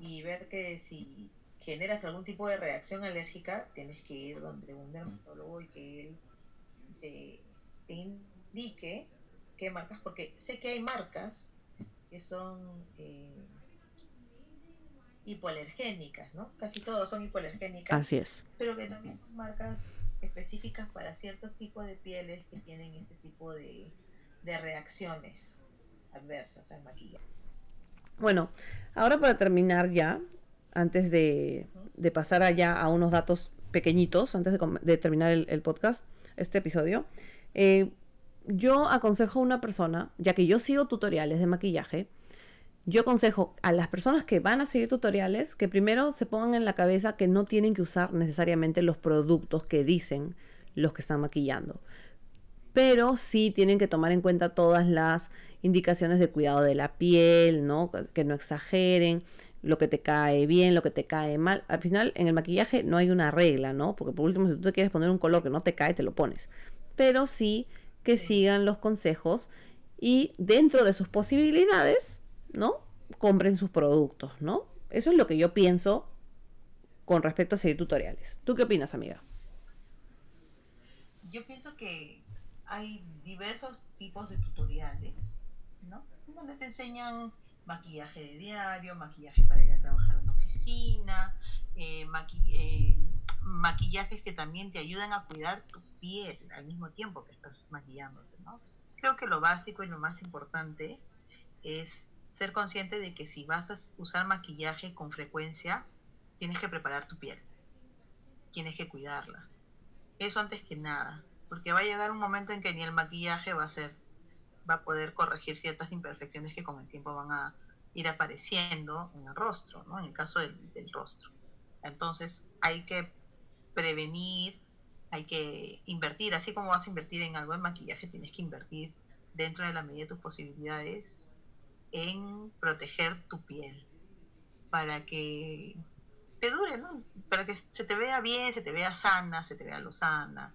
C: y ver que si generas algún tipo de reacción alérgica, tienes que ir donde un dermatólogo y que él te, te indique qué marcas, porque sé que hay marcas que son eh, hipoalergénicas, ¿no? Casi todos son hipoalergénicas
B: Así es.
C: pero que también son marcas específicas para ciertos tipos de pieles que tienen este tipo de, de reacciones adversas al maquillaje.
B: Bueno, ahora para terminar ya, antes de, pasar allá a unos datos pequeñitos, antes de, terminar el, el podcast, este episodio, eh, yo aconsejo a una persona, ya que yo sigo tutoriales de maquillaje, yo aconsejo a las personas que van a seguir tutoriales que primero se pongan en la cabeza que no tienen que usar necesariamente los productos que dicen los que están maquillando. Pero sí tienen que tomar en cuenta todas las indicaciones de cuidado de la piel, ¿no? Que no exageren, lo que te cae bien, lo que te cae mal. Al final, en el maquillaje no hay una regla, ¿no? Porque por último, si tú te quieres poner un color que no te cae, te lo pones. Pero sí que sigan los consejos y dentro de sus posibilidades, ¿no? Compren sus productos, ¿no? Eso es lo que yo pienso con respecto a seguir tutoriales. ¿Tú qué opinas, amiga?
C: Yo pienso que hay diversos tipos de tutoriales, ¿no? Donde te enseñan maquillaje de diario, maquillaje para ir a trabajar en una oficina, eh, eh, maquillajes que también te ayudan a cuidar tu piel al mismo tiempo que estás maquillándote, ¿no? Creo que lo básico y lo más importante es ser consciente de que si vas a usar maquillaje con frecuencia, tienes que preparar tu piel, tienes que cuidarla. Eso antes que nada, porque va a llegar un momento en que ni el maquillaje va a ser, va a poder corregir ciertas imperfecciones que con el tiempo van a ir apareciendo en el rostro, ¿no? En el caso del, del rostro. Entonces hay que prevenir, hay que invertir, así como vas a invertir en algo de maquillaje, tienes que invertir dentro de la medida de tus posibilidades en proteger tu piel para que te dure, ¿no? Para que se te vea bien, se te vea sana, se te vea lozana,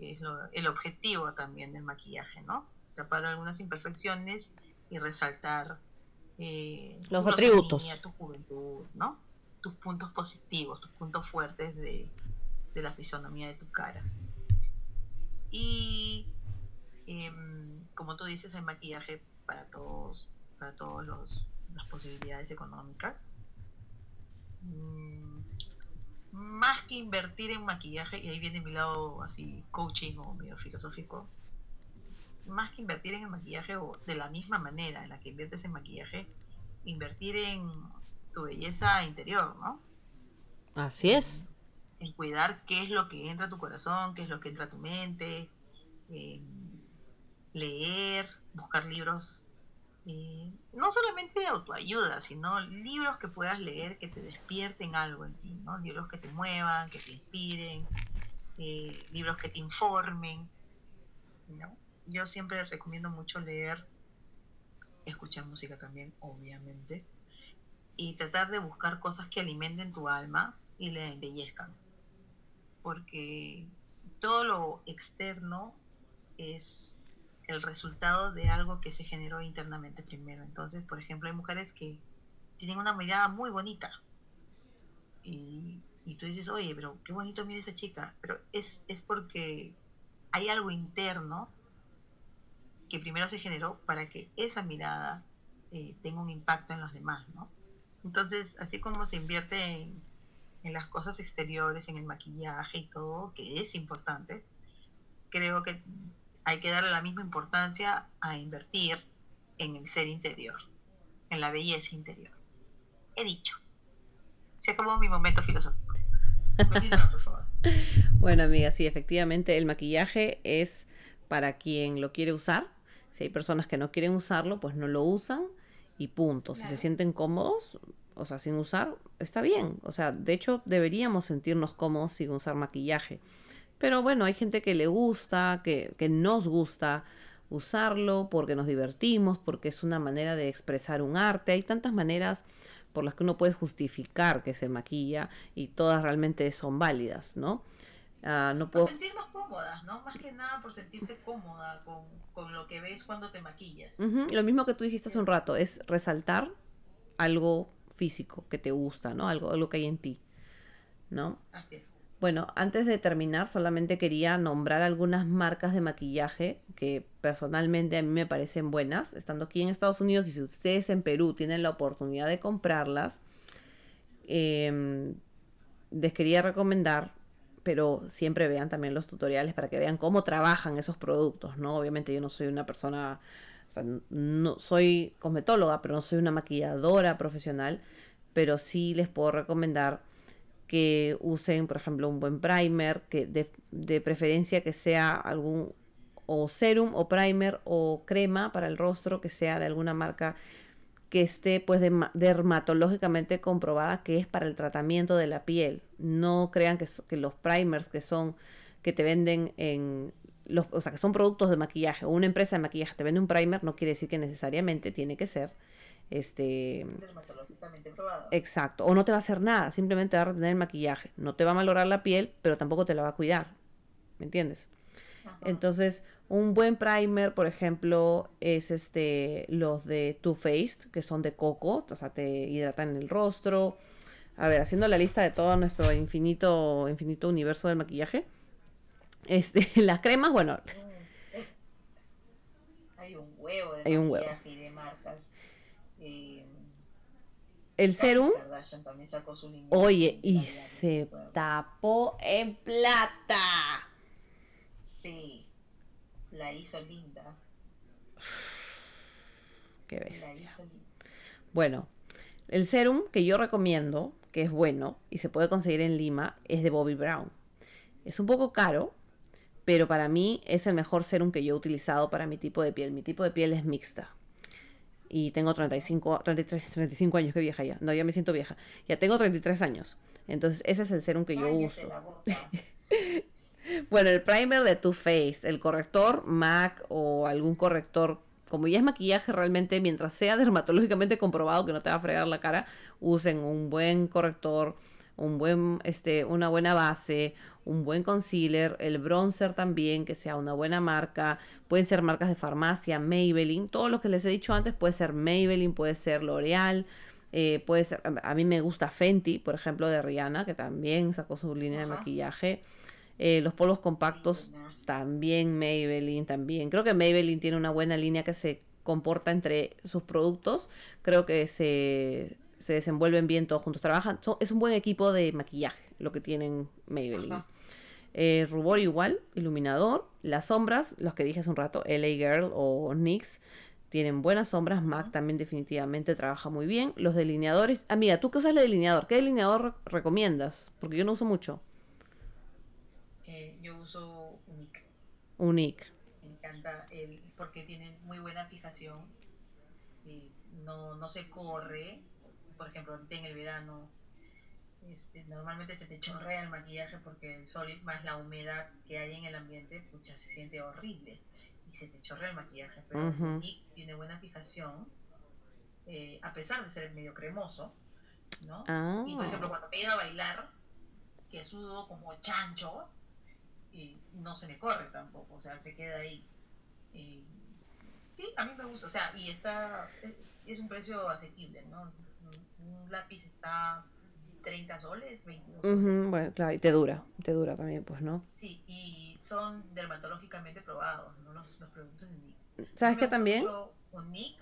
C: que es lo- el objetivo también del maquillaje, ¿no? Tapar algunas imperfecciones y resaltar eh,
B: Los atributos.
C: tu juventud, ¿no? Tus puntos positivos, tus puntos fuertes de, de la fisonomía de tu cara. Y em, como tú dices, hay maquillaje para todos, para todos los las posibilidades económicas. Que invertir en maquillaje, y ahí viene mi lado así coaching o medio filosófico, más que invertir en el maquillaje o de la misma manera en la que inviertes en maquillaje, invertir en tu belleza interior, ¿no?
B: Así es.
C: en cuidar qué es lo que entra a tu corazón, qué es lo que entra a tu mente, eh, leer, buscar libros, eh, no solamente de autoayuda, sino libros que puedas leer que te despierten algo en ti, ¿no? libros que te muevan, que te inspiren, eh, libros que te informen. ¿no? Yo siempre recomiendo mucho leer, escuchar música también, obviamente, y tratar de buscar cosas que alimenten tu alma y la embellezcan porque todo lo externo es el resultado de algo que se generó internamente primero. Entonces, por ejemplo, hay mujeres que tienen una mirada muy bonita y, y tú dices, oye, pero qué bonito mira esa chica, pero es, es porque hay algo interno que primero se generó para que esa mirada eh, tenga un impacto en los demás, ¿no? Entonces, así como se invierte en, en las cosas exteriores, en el maquillaje y todo, que es importante, creo que hay que darle la misma importancia a invertir en el ser interior, en la belleza interior. He dicho. Se acabó mi momento filosófico. Continúa, por favor.
B: Bueno, amiga, sí, efectivamente el maquillaje es para quien lo quiere usar. Si hay personas que no quieren usarlo, pues no lo usan y punto. Si se sienten cómodos, o sea, sin usar, está bien. O sea, de hecho, deberíamos sentirnos cómodos sin usar maquillaje. Pero bueno, hay gente que le gusta, que, que nos gusta usarlo porque nos divertimos, porque es una manera de expresar un arte. Hay tantas maneras por las que uno puede justificar que se maquilla y todas realmente son válidas, ¿no? Ah, no
C: Por
B: puedo...
C: sentirnos cómodas, ¿no? Más que nada por sentirte cómoda con, con lo que ves cuando te maquillas.
B: Lo mismo que tú dijiste hace un rato, es resaltar algo físico que te gusta, ¿no? Algo, algo que hay en ti, ¿no?
C: Así es.
B: Bueno, antes de terminar, solamente quería nombrar algunas marcas de maquillaje que personalmente a mí me parecen buenas, estando aquí en Estados Unidos y si ustedes en Perú tienen la oportunidad de comprarlas, em, les quería recomendar pero siempre vean también los tutoriales para que vean cómo trabajan esos productos, ¿no? Obviamente yo no soy una persona, o sea, no soy cosmetóloga, pero no soy una maquilladora profesional, pero sí les puedo recomendar que usen, por ejemplo, un buen primer, que de, de preferencia que sea algún o serum o primer o crema para el rostro que sea de alguna marca que esté pues dermatológicamente comprobada que es para el tratamiento de la piel. No crean que, que los primers que son que te venden en los, o sea, que son productos de maquillaje o una empresa de maquillaje te vende un primer, no quiere decir que necesariamente tiene que ser este
C: dermatológicamente probado.
B: Exacto, o no te va a hacer nada, simplemente va a retener el maquillaje, no te va a valorar la piel, pero tampoco te la va a cuidar. ¿Me entiendes? Entonces, un buen primer, por ejemplo, es este los de Too Faced, que son de coco, o sea, te hidratan el rostro. A ver, haciendo la lista de todo nuestro infinito, infinito universo del maquillaje. Este, las cremas, bueno.
C: Hay un huevo de
B: Hay un
C: huevo.
B: huevo.
C: y de marcas. Eh,
B: El serum,
C: Kardashian también sacó su línea
B: oye, y se
C: bueno.
B: tapó en plata.
C: Sí, la hizo linda.
B: Qué
C: La
B: bestia.
C: hizo linda.
B: Bueno, el serum que yo recomiendo, que es bueno y se puede conseguir en Lima, es de Bobbi Brown. Es un poco caro, pero para mí es el mejor serum que yo he utilizado para mi tipo de piel. Mi tipo de piel es mixta. Y tengo 35, 33, 35 años, que vieja ya. No, ya me siento vieja. Ya tengo 33 años. Entonces, ese es el serum que yo uso. Bueno, el primer de Too Faced, el corrector MAC o algún corrector, como ya es maquillaje realmente, mientras sea dermatológicamente comprobado que no te va a fregar la cara, usen un buen corrector, un buen, este, una buena base, un buen concealer, el bronzer también, que sea una buena marca, pueden ser marcas de farmacia, Maybelline, todo lo que les he dicho antes puede ser Maybelline, puede ser L'Oreal, eh, puede ser, a mí me gusta Fenty, por ejemplo, de Rihanna, que también sacó su línea de maquillaje. Eh, los polvos compactos también Maybelline, también. Creo que Maybelline tiene una buena línea que se comporta entre sus productos. Creo que se, se desenvuelven bien todos juntos. Trabajan, son- es un buen equipo de maquillaje lo que tienen Maybelline. Eh, rubor igual, iluminador. Las sombras, los que dije hace un rato, LA Girl o NYX, tienen buenas sombras. MAC también definitivamente trabaja muy bien. Los delineadores. Amiga, ¿tú qué usas de delineador? ¿Qué delineador re- recomiendas? Porque yo no uso mucho.
C: Eh, yo uso Unique.
B: Unique.
C: Me encanta el, porque tiene muy buena fijación. y no, no se corre. Por ejemplo, ahorita en el verano, este, normalmente se te chorrea el maquillaje porque el sol más la humedad que hay en el ambiente, pucha, se siente horrible. Y se te chorrea el maquillaje. Pero
B: Ujú.
C: Unique tiene buena fijación. eh, a pesar de ser medio cremoso, ¿no?
B: Ah.
C: Y por ejemplo, cuando me he ido a bailar, que sudo como chancho, y no se me corre tampoco, o sea, se queda ahí. Y sí, a mí me gusta, o sea, y está, es, es un precio asequible, ¿no? Un, lápiz está 30 soles, 22 soles.
B: Bueno, claro, y te dura, te dura también, pues, ¿no?
C: Sí, y son dermatológicamente probados, ¿no? Los, los productos de Unique.
B: ¿Sabes qué también?
C: Unique,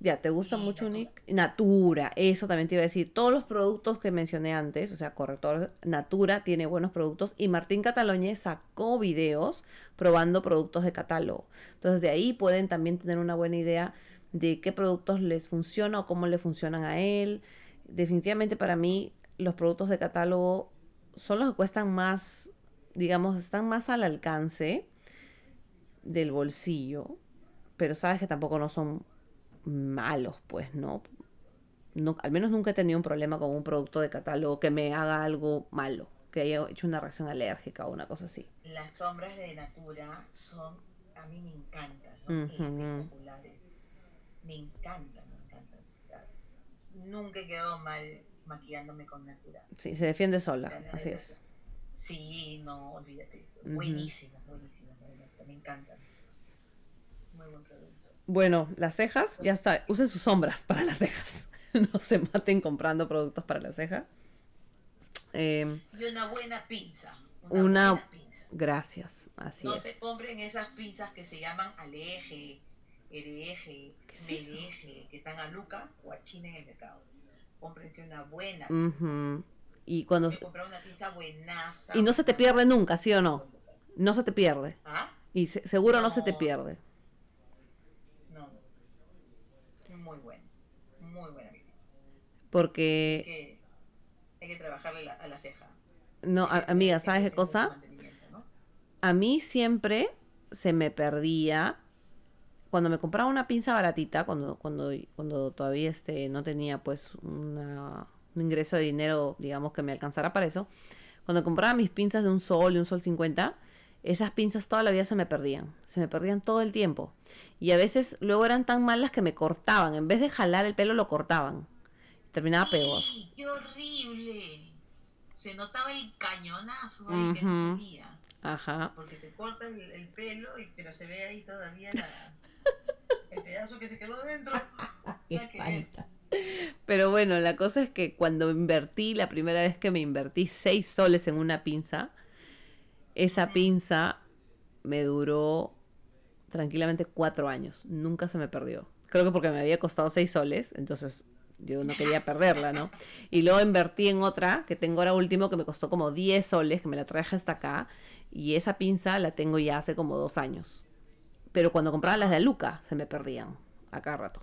B: Ya, ¿te gusta mucho
C: Natura.
B: Unique? Natura, eso también te iba a decir. Todos los productos que mencioné antes, o sea, corrector Natura tiene buenos productos y Martín Cataloñez sacó videos probando productos de catálogo. Entonces, de ahí pueden también tener una buena idea de qué productos les funciona o cómo le funcionan a él. Definitivamente para mí los productos de catálogo son los que cuestan más, digamos, están más al alcance del bolsillo, pero sabes que tampoco no son malos, pues, ¿no? no al menos nunca he tenido un problema con un producto de catálogo que me haga algo malo, que haya hecho una reacción alérgica o una cosa así.
C: las sombras de Natura son, a mí me encantan, ¿no? Espectaculares. Me encantan. Nunca he quedado mal maquillándome con Natura.
B: Sí, se defiende sola, así es.
C: Sí, no, olvídate.
B: Ujú.
C: Buenísimas, buenísimas, buenísimas, me encantan. Muy buen producto.
B: Bueno, las cejas, ya está, usen sus sombras para las cejas. No se maten comprando productos para las cejas. Eh,
C: Y una buena pinza.
B: Una-
C: Una, buena pinza.
B: gracias, así
C: no se
B: es.
C: compren esas pinzas que se llaman aleje, hereje,
B: ¿Qué es
C: que están a Luca o a China en el mercado. Cómprense una buena.
B: Ujú. Y cuando
C: Me compré una pinza buenaza.
B: y no se te pierde nunca, ¿sí o no? No se te pierde.
C: ¿Ah?
B: Y se- seguro no se te pierde.
C: No. Muy buena. Muy buena mi pinza.
B: Porque
C: que hay que trabajarle la- a la ceja.
B: no, a- amiga, ¿sabes qué cosa? A mí siempre se me perdía cuando me compraba una pinza baratita, cuando, cuando, cuando todavía este, no tenía pues una- un ingreso de dinero, digamos, que me alcanzara para eso, cuando compraba mis pinzas de un sol y un sol 50, esas pinzas toda la vida se me perdían, se me perdían todo el tiempo. Y a veces luego eran tan malas que me cortaban, en vez de jalar el pelo lo cortaban. Terminaba peor.
C: ¡Ay, ¡Qué horrible! Se notaba el cañonazo ahí que no
B: Ujú.
C: salía.
B: Ajá.
C: Porque te corta el, el pelo, y, pero se ve ahí todavía la, el pedazo que se quedó dentro.
B: Pero bueno, la cosa es que cuando invertí, la primera vez que me invertí seis soles en una pinza, esa pinza me duró tranquilamente cuatro años. Nunca se me perdió. Creo que porque me había costado seis soles, entonces yo no quería perderla, ¿no? Y luego invertí en otra que tengo ahora último que me costó como 10 soles, que me la traje hasta acá. Y esa pinza la tengo ya hace como dos años. Pero cuando compraba las de Luca se me perdían a cada rato.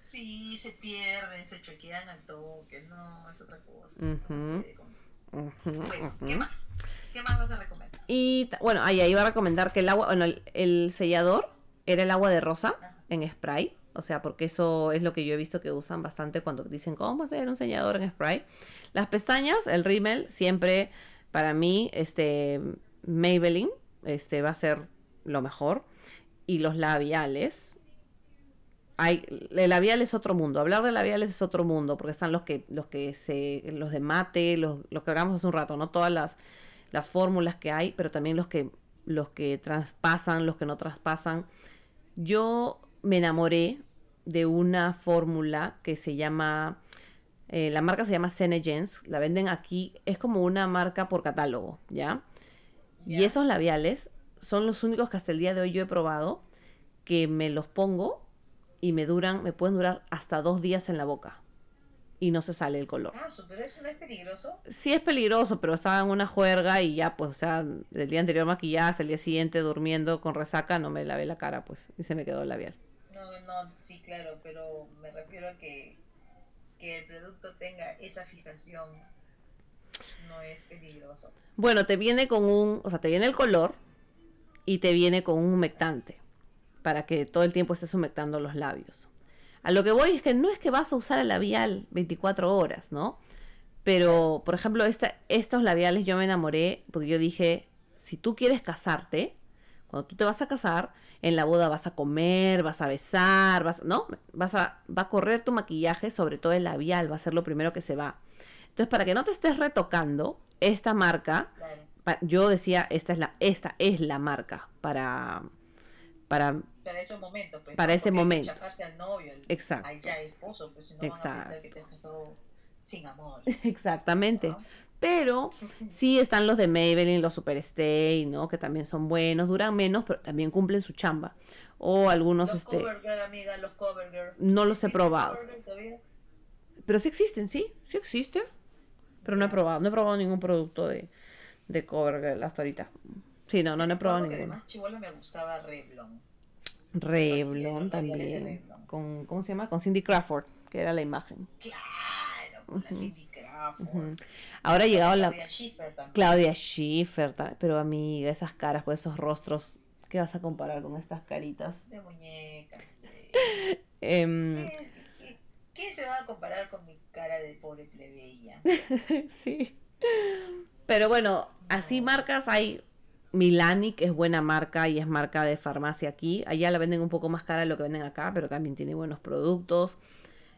C: Sí, se pierden, se choquean al toque, no, es otra cosa. no se
B: Ujú.
C: puede con-
B: Ujú,
C: Bueno, ¿qué más? ¿Qué más vas a recomendar?
B: Y bueno, ahí iba a recomendar que el agua, bueno, el, el sellador era el agua de rosa en spray. O sea, porque eso es lo que yo he visto que usan bastante cuando dicen cómo hacer un sellador en spray. Las pestañas, el rímel, siempre para mí, este Maybelline, este va a ser lo mejor. Y los labiales. Hay, el labial es otro mundo. Hablar de labiales es otro mundo. Porque están los que, los que se. los de mate, los, los que hablamos hace un rato, ¿no? Todas las, las fórmulas que hay, pero también los que, los que traspasan, los que no traspasan. Yo me enamoré de una fórmula que se llama, eh, la marca se llama Senegens, la venden aquí, es como una marca por catálogo, ¿ya? Y esos labiales son los únicos que hasta el día de hoy yo he probado, que me los pongo y me duran, me pueden durar hasta dos días en la boca y no se sale el color.
C: Ah, pero eso no es peligroso.
B: Sí es peligroso, pero estaba en una juerga y ya, pues, o sea, el día anterior maquilladas, el día siguiente durmiendo con resaca, no me lavé la cara, pues, y se me quedó el labial.
C: No, no, sí, claro, pero me refiero a que, que el producto tenga esa fijación no es peligroso.
B: Bueno, te viene con un, o sea, te viene el color y te viene con un humectante para que todo el tiempo estés humectando los labios. A lo que voy es que no es que vas a usar el labial 24 horas, ¿no? Pero, por ejemplo, esta, estos labiales yo me enamoré porque yo dije, si tú quieres casarte, cuando tú te vas a casar, en la boda vas a comer, vas a besar, vas, ¿no? Vas a, va a correr tu maquillaje, sobre todo el labial, va a ser lo primero que se va. Entonces, para que no te estés retocando, esta marca. Yo decía, esta es la, esta es la marca para, para,
C: Para esos momentos, pues.
B: Para
C: ¿no?
B: ese momento.
C: al novio,
B: Exacto.
C: al ya esposo, pues van a
B: Exacto.
C: pensar que te has casado sin amor.
B: exactamente.
C: ¿no?
B: Pero sí están los de Maybelline, los Superstay, ¿no? Que también son buenos, duran menos, pero también cumplen su chamba. O algunos,
C: Los
B: este,
C: CoverGirl, amiga, los CoverGirl.
B: no los he
C: ¿Existe
B: probado. Pero sí existen, sí, sí existen. Pero no he probado, no he probado ningún producto de, de CoverGirl hasta ahorita. Sí, no, no, no he probado ninguno.
C: Además, chivola me gustaba labiales de
B: también.
C: Revlon.
B: Con, ¿Cómo se llama? Con Cindy Crawford, que era la imagen.
C: Claro, con la Cindy Crawford.
B: Ujú. Ahora ha llegado la
C: Claudia Schiffer también.
B: Claudia Schiffer, ta- pero amiga, esas caras, pues esos rostros, ¿qué vas a comparar con estas caritas?
C: De muñeca.
B: Em,
C: ¿Qué, qué- qué se va a comparar con mi cara de pobre plebeya?
B: sí. Pero bueno, así marcas hay Milani, que es buena marca y es marca de farmacia aquí. Allá la venden un poco más cara de lo que venden acá, pero también tiene buenos productos.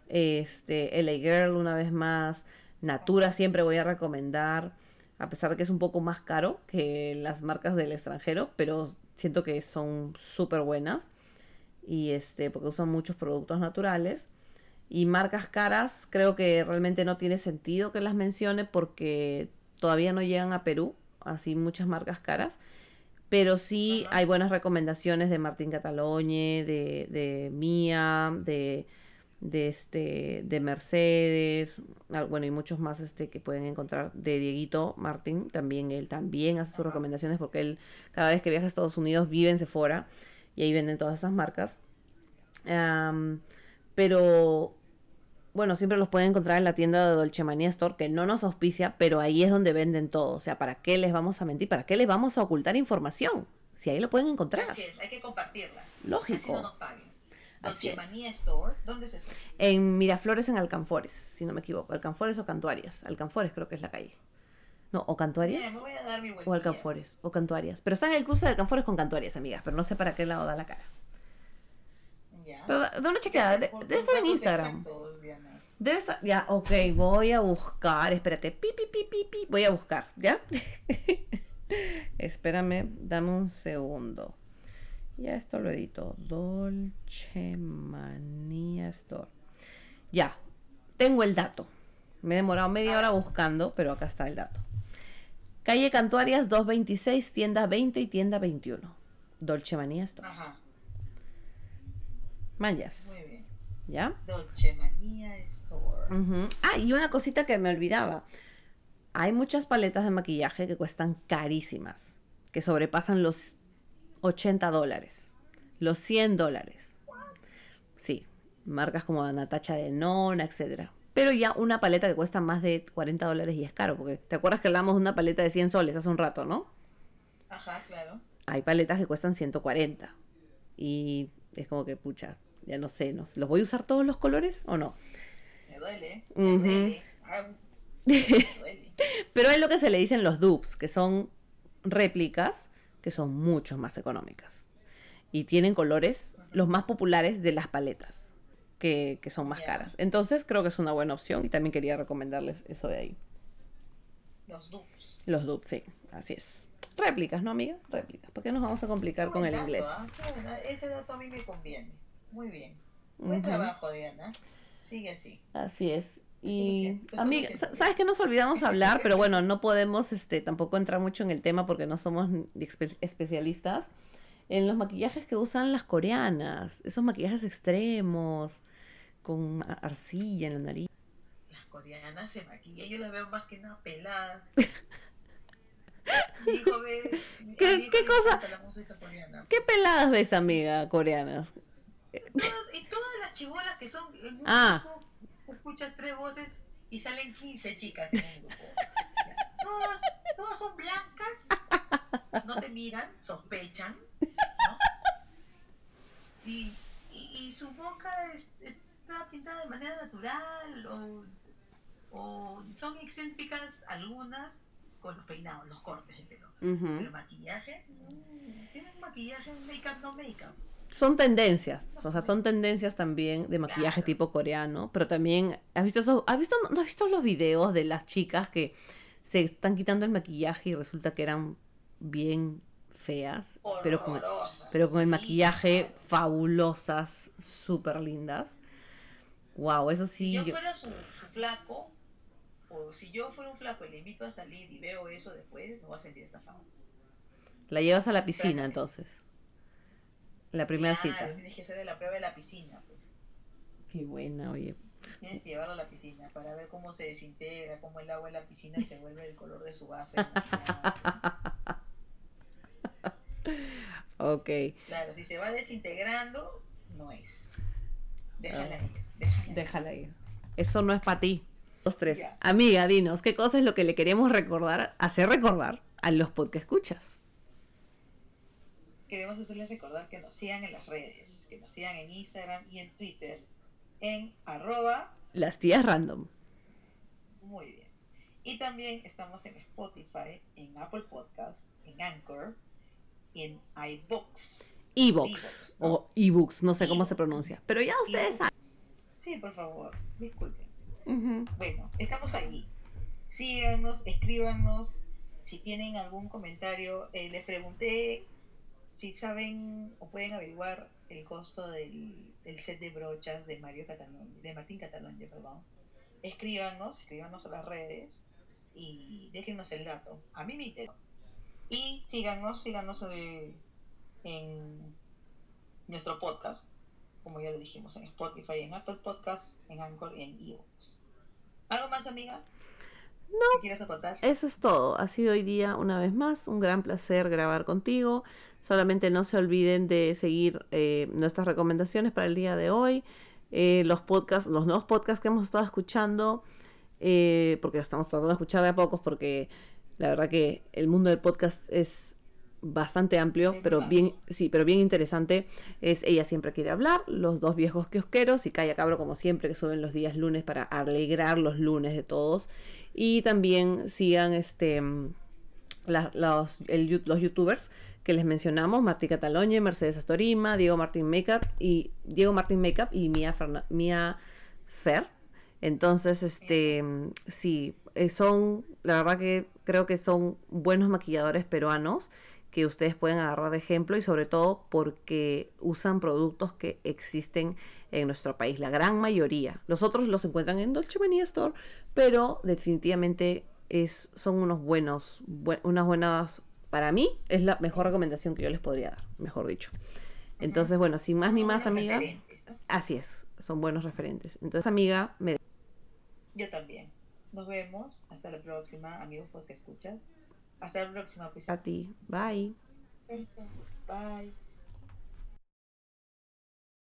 B: Este, LA Girl, una vez más. Natura siempre voy a recomendar, a pesar de que es un poco más caro que las marcas del extranjero, pero siento que son súper buenas. Y este, porque usan muchos productos naturales. Y marcas caras, creo que realmente no tiene sentido que las mencione porque todavía no llegan a Perú, así muchas marcas caras. Pero sí
C: Ajá.
B: hay buenas recomendaciones de Martín Catalogne, de, de Mía, de de este de Mercedes, bueno, y muchos más este que pueden encontrar de Dieguito Martín, también él también hace sus recomendaciones porque él cada vez que viaja a Estados Unidos vive en Sephora y ahí venden todas esas marcas. Pero bueno, siempre los pueden encontrar en la tienda de Dolce Manía Store, que no nos auspicia, pero ahí es donde venden todo. O sea, ¿para qué les vamos a mentir? ¿Para qué les vamos a ocultar información? Si ahí lo pueden encontrar.
C: Así es, hay que compartirla. Así
B: Lógico.
C: no nos paguen.
B: Así
C: Dolce. Manía Store, ¿dónde es eso?
B: En Miraflores, en Alcanfores, si no me equivoco. Alcanfores o Cantuarias. Alcanfores creo que es la calle. No, o
C: Mira,
B: Cantuarias
C: me voy a dar mi
B: o. Alcanfores o Cantuarias. Pero está en el cruce de Alcanfores con Cantuarias, amigas. Pero no sé para qué lado da la cara.
C: Ya.
B: Pero da, una chequeada. De- Debe estar en Instagram.
C: exactos, Diana.
B: Debe estar. Ya, ok, voy a buscar. Espérate. Pi, pi, pi, pi, pi. Voy a buscar, ¿ya? Espérame, dame un segundo. Ya esto lo edito. Dolce Manía Store. Ya, tengo el dato. Me he demorado media hora buscando, pero acá está el dato. Calle Cantuarias 226, tienda 20 y tienda 21. Dolce Manía Store.
C: Ajá,
B: Manjas,
C: muy bien.
B: ¿ya?
C: Dolce Manía Store.
B: Ah, y una cosita que me olvidaba. Hay muchas paletas de maquillaje que cuestan carísimas, que sobrepasan los 80 dólares, los 100 dólares. Sí, marcas como Natacha de Nona, etcétera. Pero ya una paleta que cuesta más de 40 dólares y es caro, porque te acuerdas que hablamos de una paleta de 100 soles hace un rato, ¿no?
C: Ajá, claro.
B: Hay paletas que cuestan 140. Y es como que, pucha, ya no sé, ¿no? ¿los voy a usar todos los colores o no?
C: Me duele, me duele. Me duele.
B: Pero es lo que se le dicen los dupes, que son réplicas que son mucho más económicas. Y tienen colores, los más populares de las paletas, que, que son más caras. Entonces creo que es una buena opción y también quería recomendarles eso de ahí.
C: Los dupes.
B: Los dupes, sí, así es. Réplicas, ¿no, amiga? Réplicas. ¿Por qué nos vamos a complicar
C: Qué
B: con el
C: dato,
B: inglés?
C: dato. Ese dato a mí me conviene. Muy bien. Buen
B: Ujú.
C: trabajo, Diana. Sigue así.
B: Así es. Y
C: estás
B: amiga, sabes que nos olvidamos hablar, pero bueno, no podemos este tampoco entrar mucho en el tema porque no somos espe- especialistas en los maquillajes que usan las coreanas, esos maquillajes extremos con arcilla en la nariz.
C: Las coreanas se maquillan, yo las veo más que nada peladas. A
B: ¿Qué- qué cosa? ¿Qué peladas ves, amiga, coreanas?
C: Todas, y todas las chibolas que son en un
B: Ah.
C: grupo, escuchas tres voces y salen 15 chicas en un grupo. Todas, todas son blancas, no te miran, sospechan, ¿no? Y, y, y su boca es- está pintada de manera natural o, o son excéntricas algunas con los peinados, los cortes de pelo.
B: Ujú.
C: Pero el maquillaje, tienen maquillaje, make-up, no make-up.
B: Son tendencias, o sea, son tendencias también de maquillaje tipo coreano, pero también, ¿has visto eso? ¿Has visto, no has visto los videos de las chicas que se están quitando el maquillaje y resulta que eran bien feas, pero con, pero con el maquillaje fabulosas, súper lindas? Wow, eso
C: Si
B: sí,
C: yo
B: yo-
C: fuera su, su flaco, o si yo fuera un flaco y le invito a salir y veo eso después, me voy a sentir estafado.
B: la llevas a la piscina entonces. La primera
C: Claro,
B: cita.
C: tienes que hacerle la prueba de la piscina, pues.
B: Qué buena, oye.
C: Tienes que llevarlo a la piscina para ver cómo se desintegra, cómo el agua en la piscina se vuelve el color de su base.
B: Ok.
C: claro, si se va desintegrando, no es. Déjala
B: Ah.
C: ir, déjala ir.
B: Déjala ir. Eso no es para ti. Dos, tres.
C: Ya.
B: Amiga, dinos, ¿qué cosa es lo que le queremos recordar, hacer recordar a los pod que escuchas?
C: Queremos hacerles recordar que nos sigan en las redes, que nos sigan en Instagram y en Twitter, en arroba
B: Las tías random.
C: Muy bien. Y también estamos en Spotify, en Apple Podcast, en Anchor y en iBooks.
B: Ebooks o ebooks, no sé cómo se pronuncia. Pero ya ustedes saben.
C: Sí, por favor, disculpen. Bueno, estamos ahí. Síganos, escríbanos. Si tienen algún comentario, eh, les pregunté si saben o pueden averiguar el costo del, del set de brochas de Mario Catalón, de Martín Catalón, perdón. Escríbanos, escríbanos a las redes y déjenos el dato. A mí me interesa. Y síganos, síganos eh, en nuestro podcast como ya lo dijimos, en Spotify, en Apple Podcasts, en Anchor y en Evox. ¿Algo más, amiga?
B: No.
C: ¿Qué quieres aportar?
B: Eso es todo. Ha sido hoy día una vez más un gran placer grabar contigo. Solamente no se olviden de seguir eh, nuestras recomendaciones para el día de hoy. Eh, los podcasts, los nuevos podcasts que hemos estado escuchando, eh, porque estamos tratando de escuchar de a pocos, porque la verdad que el mundo del podcast es bastante amplio, pero bien, sí, pero bien interesante. Es Ella siempre quiere hablar, los dos viejos kiosqueros y Calla Cabro como siempre que suben los días lunes para alegrar los lunes de todos. Y también sigan este mm, la- los, el los youtubers que les mencionamos, Martí Cataloñe, Mercedes Astorima, Diego Martín Makeup y Diego Martín Makeup y Mía, Ferna- Mía Fer. Entonces, este, sí, eh, son, la verdad que creo que son buenos maquilladores peruanos que ustedes pueden agarrar de ejemplo y sobre todo porque usan productos que existen en nuestro país, la gran mayoría. Los otros los encuentran en Dolce Vania Store, pero definitivamente es, son unos buenos, bue- unas buenas, para mí es la mejor recomendación que yo les podría dar, mejor dicho. Entonces, bueno, sin más ni más, amiga, así es, son buenos referentes. Entonces, amiga, me
C: Yo también. Nos vemos. Hasta la próxima, amigos podcast escuchan. Hasta la próxima, pues.
B: a ti, bye.
C: Bye.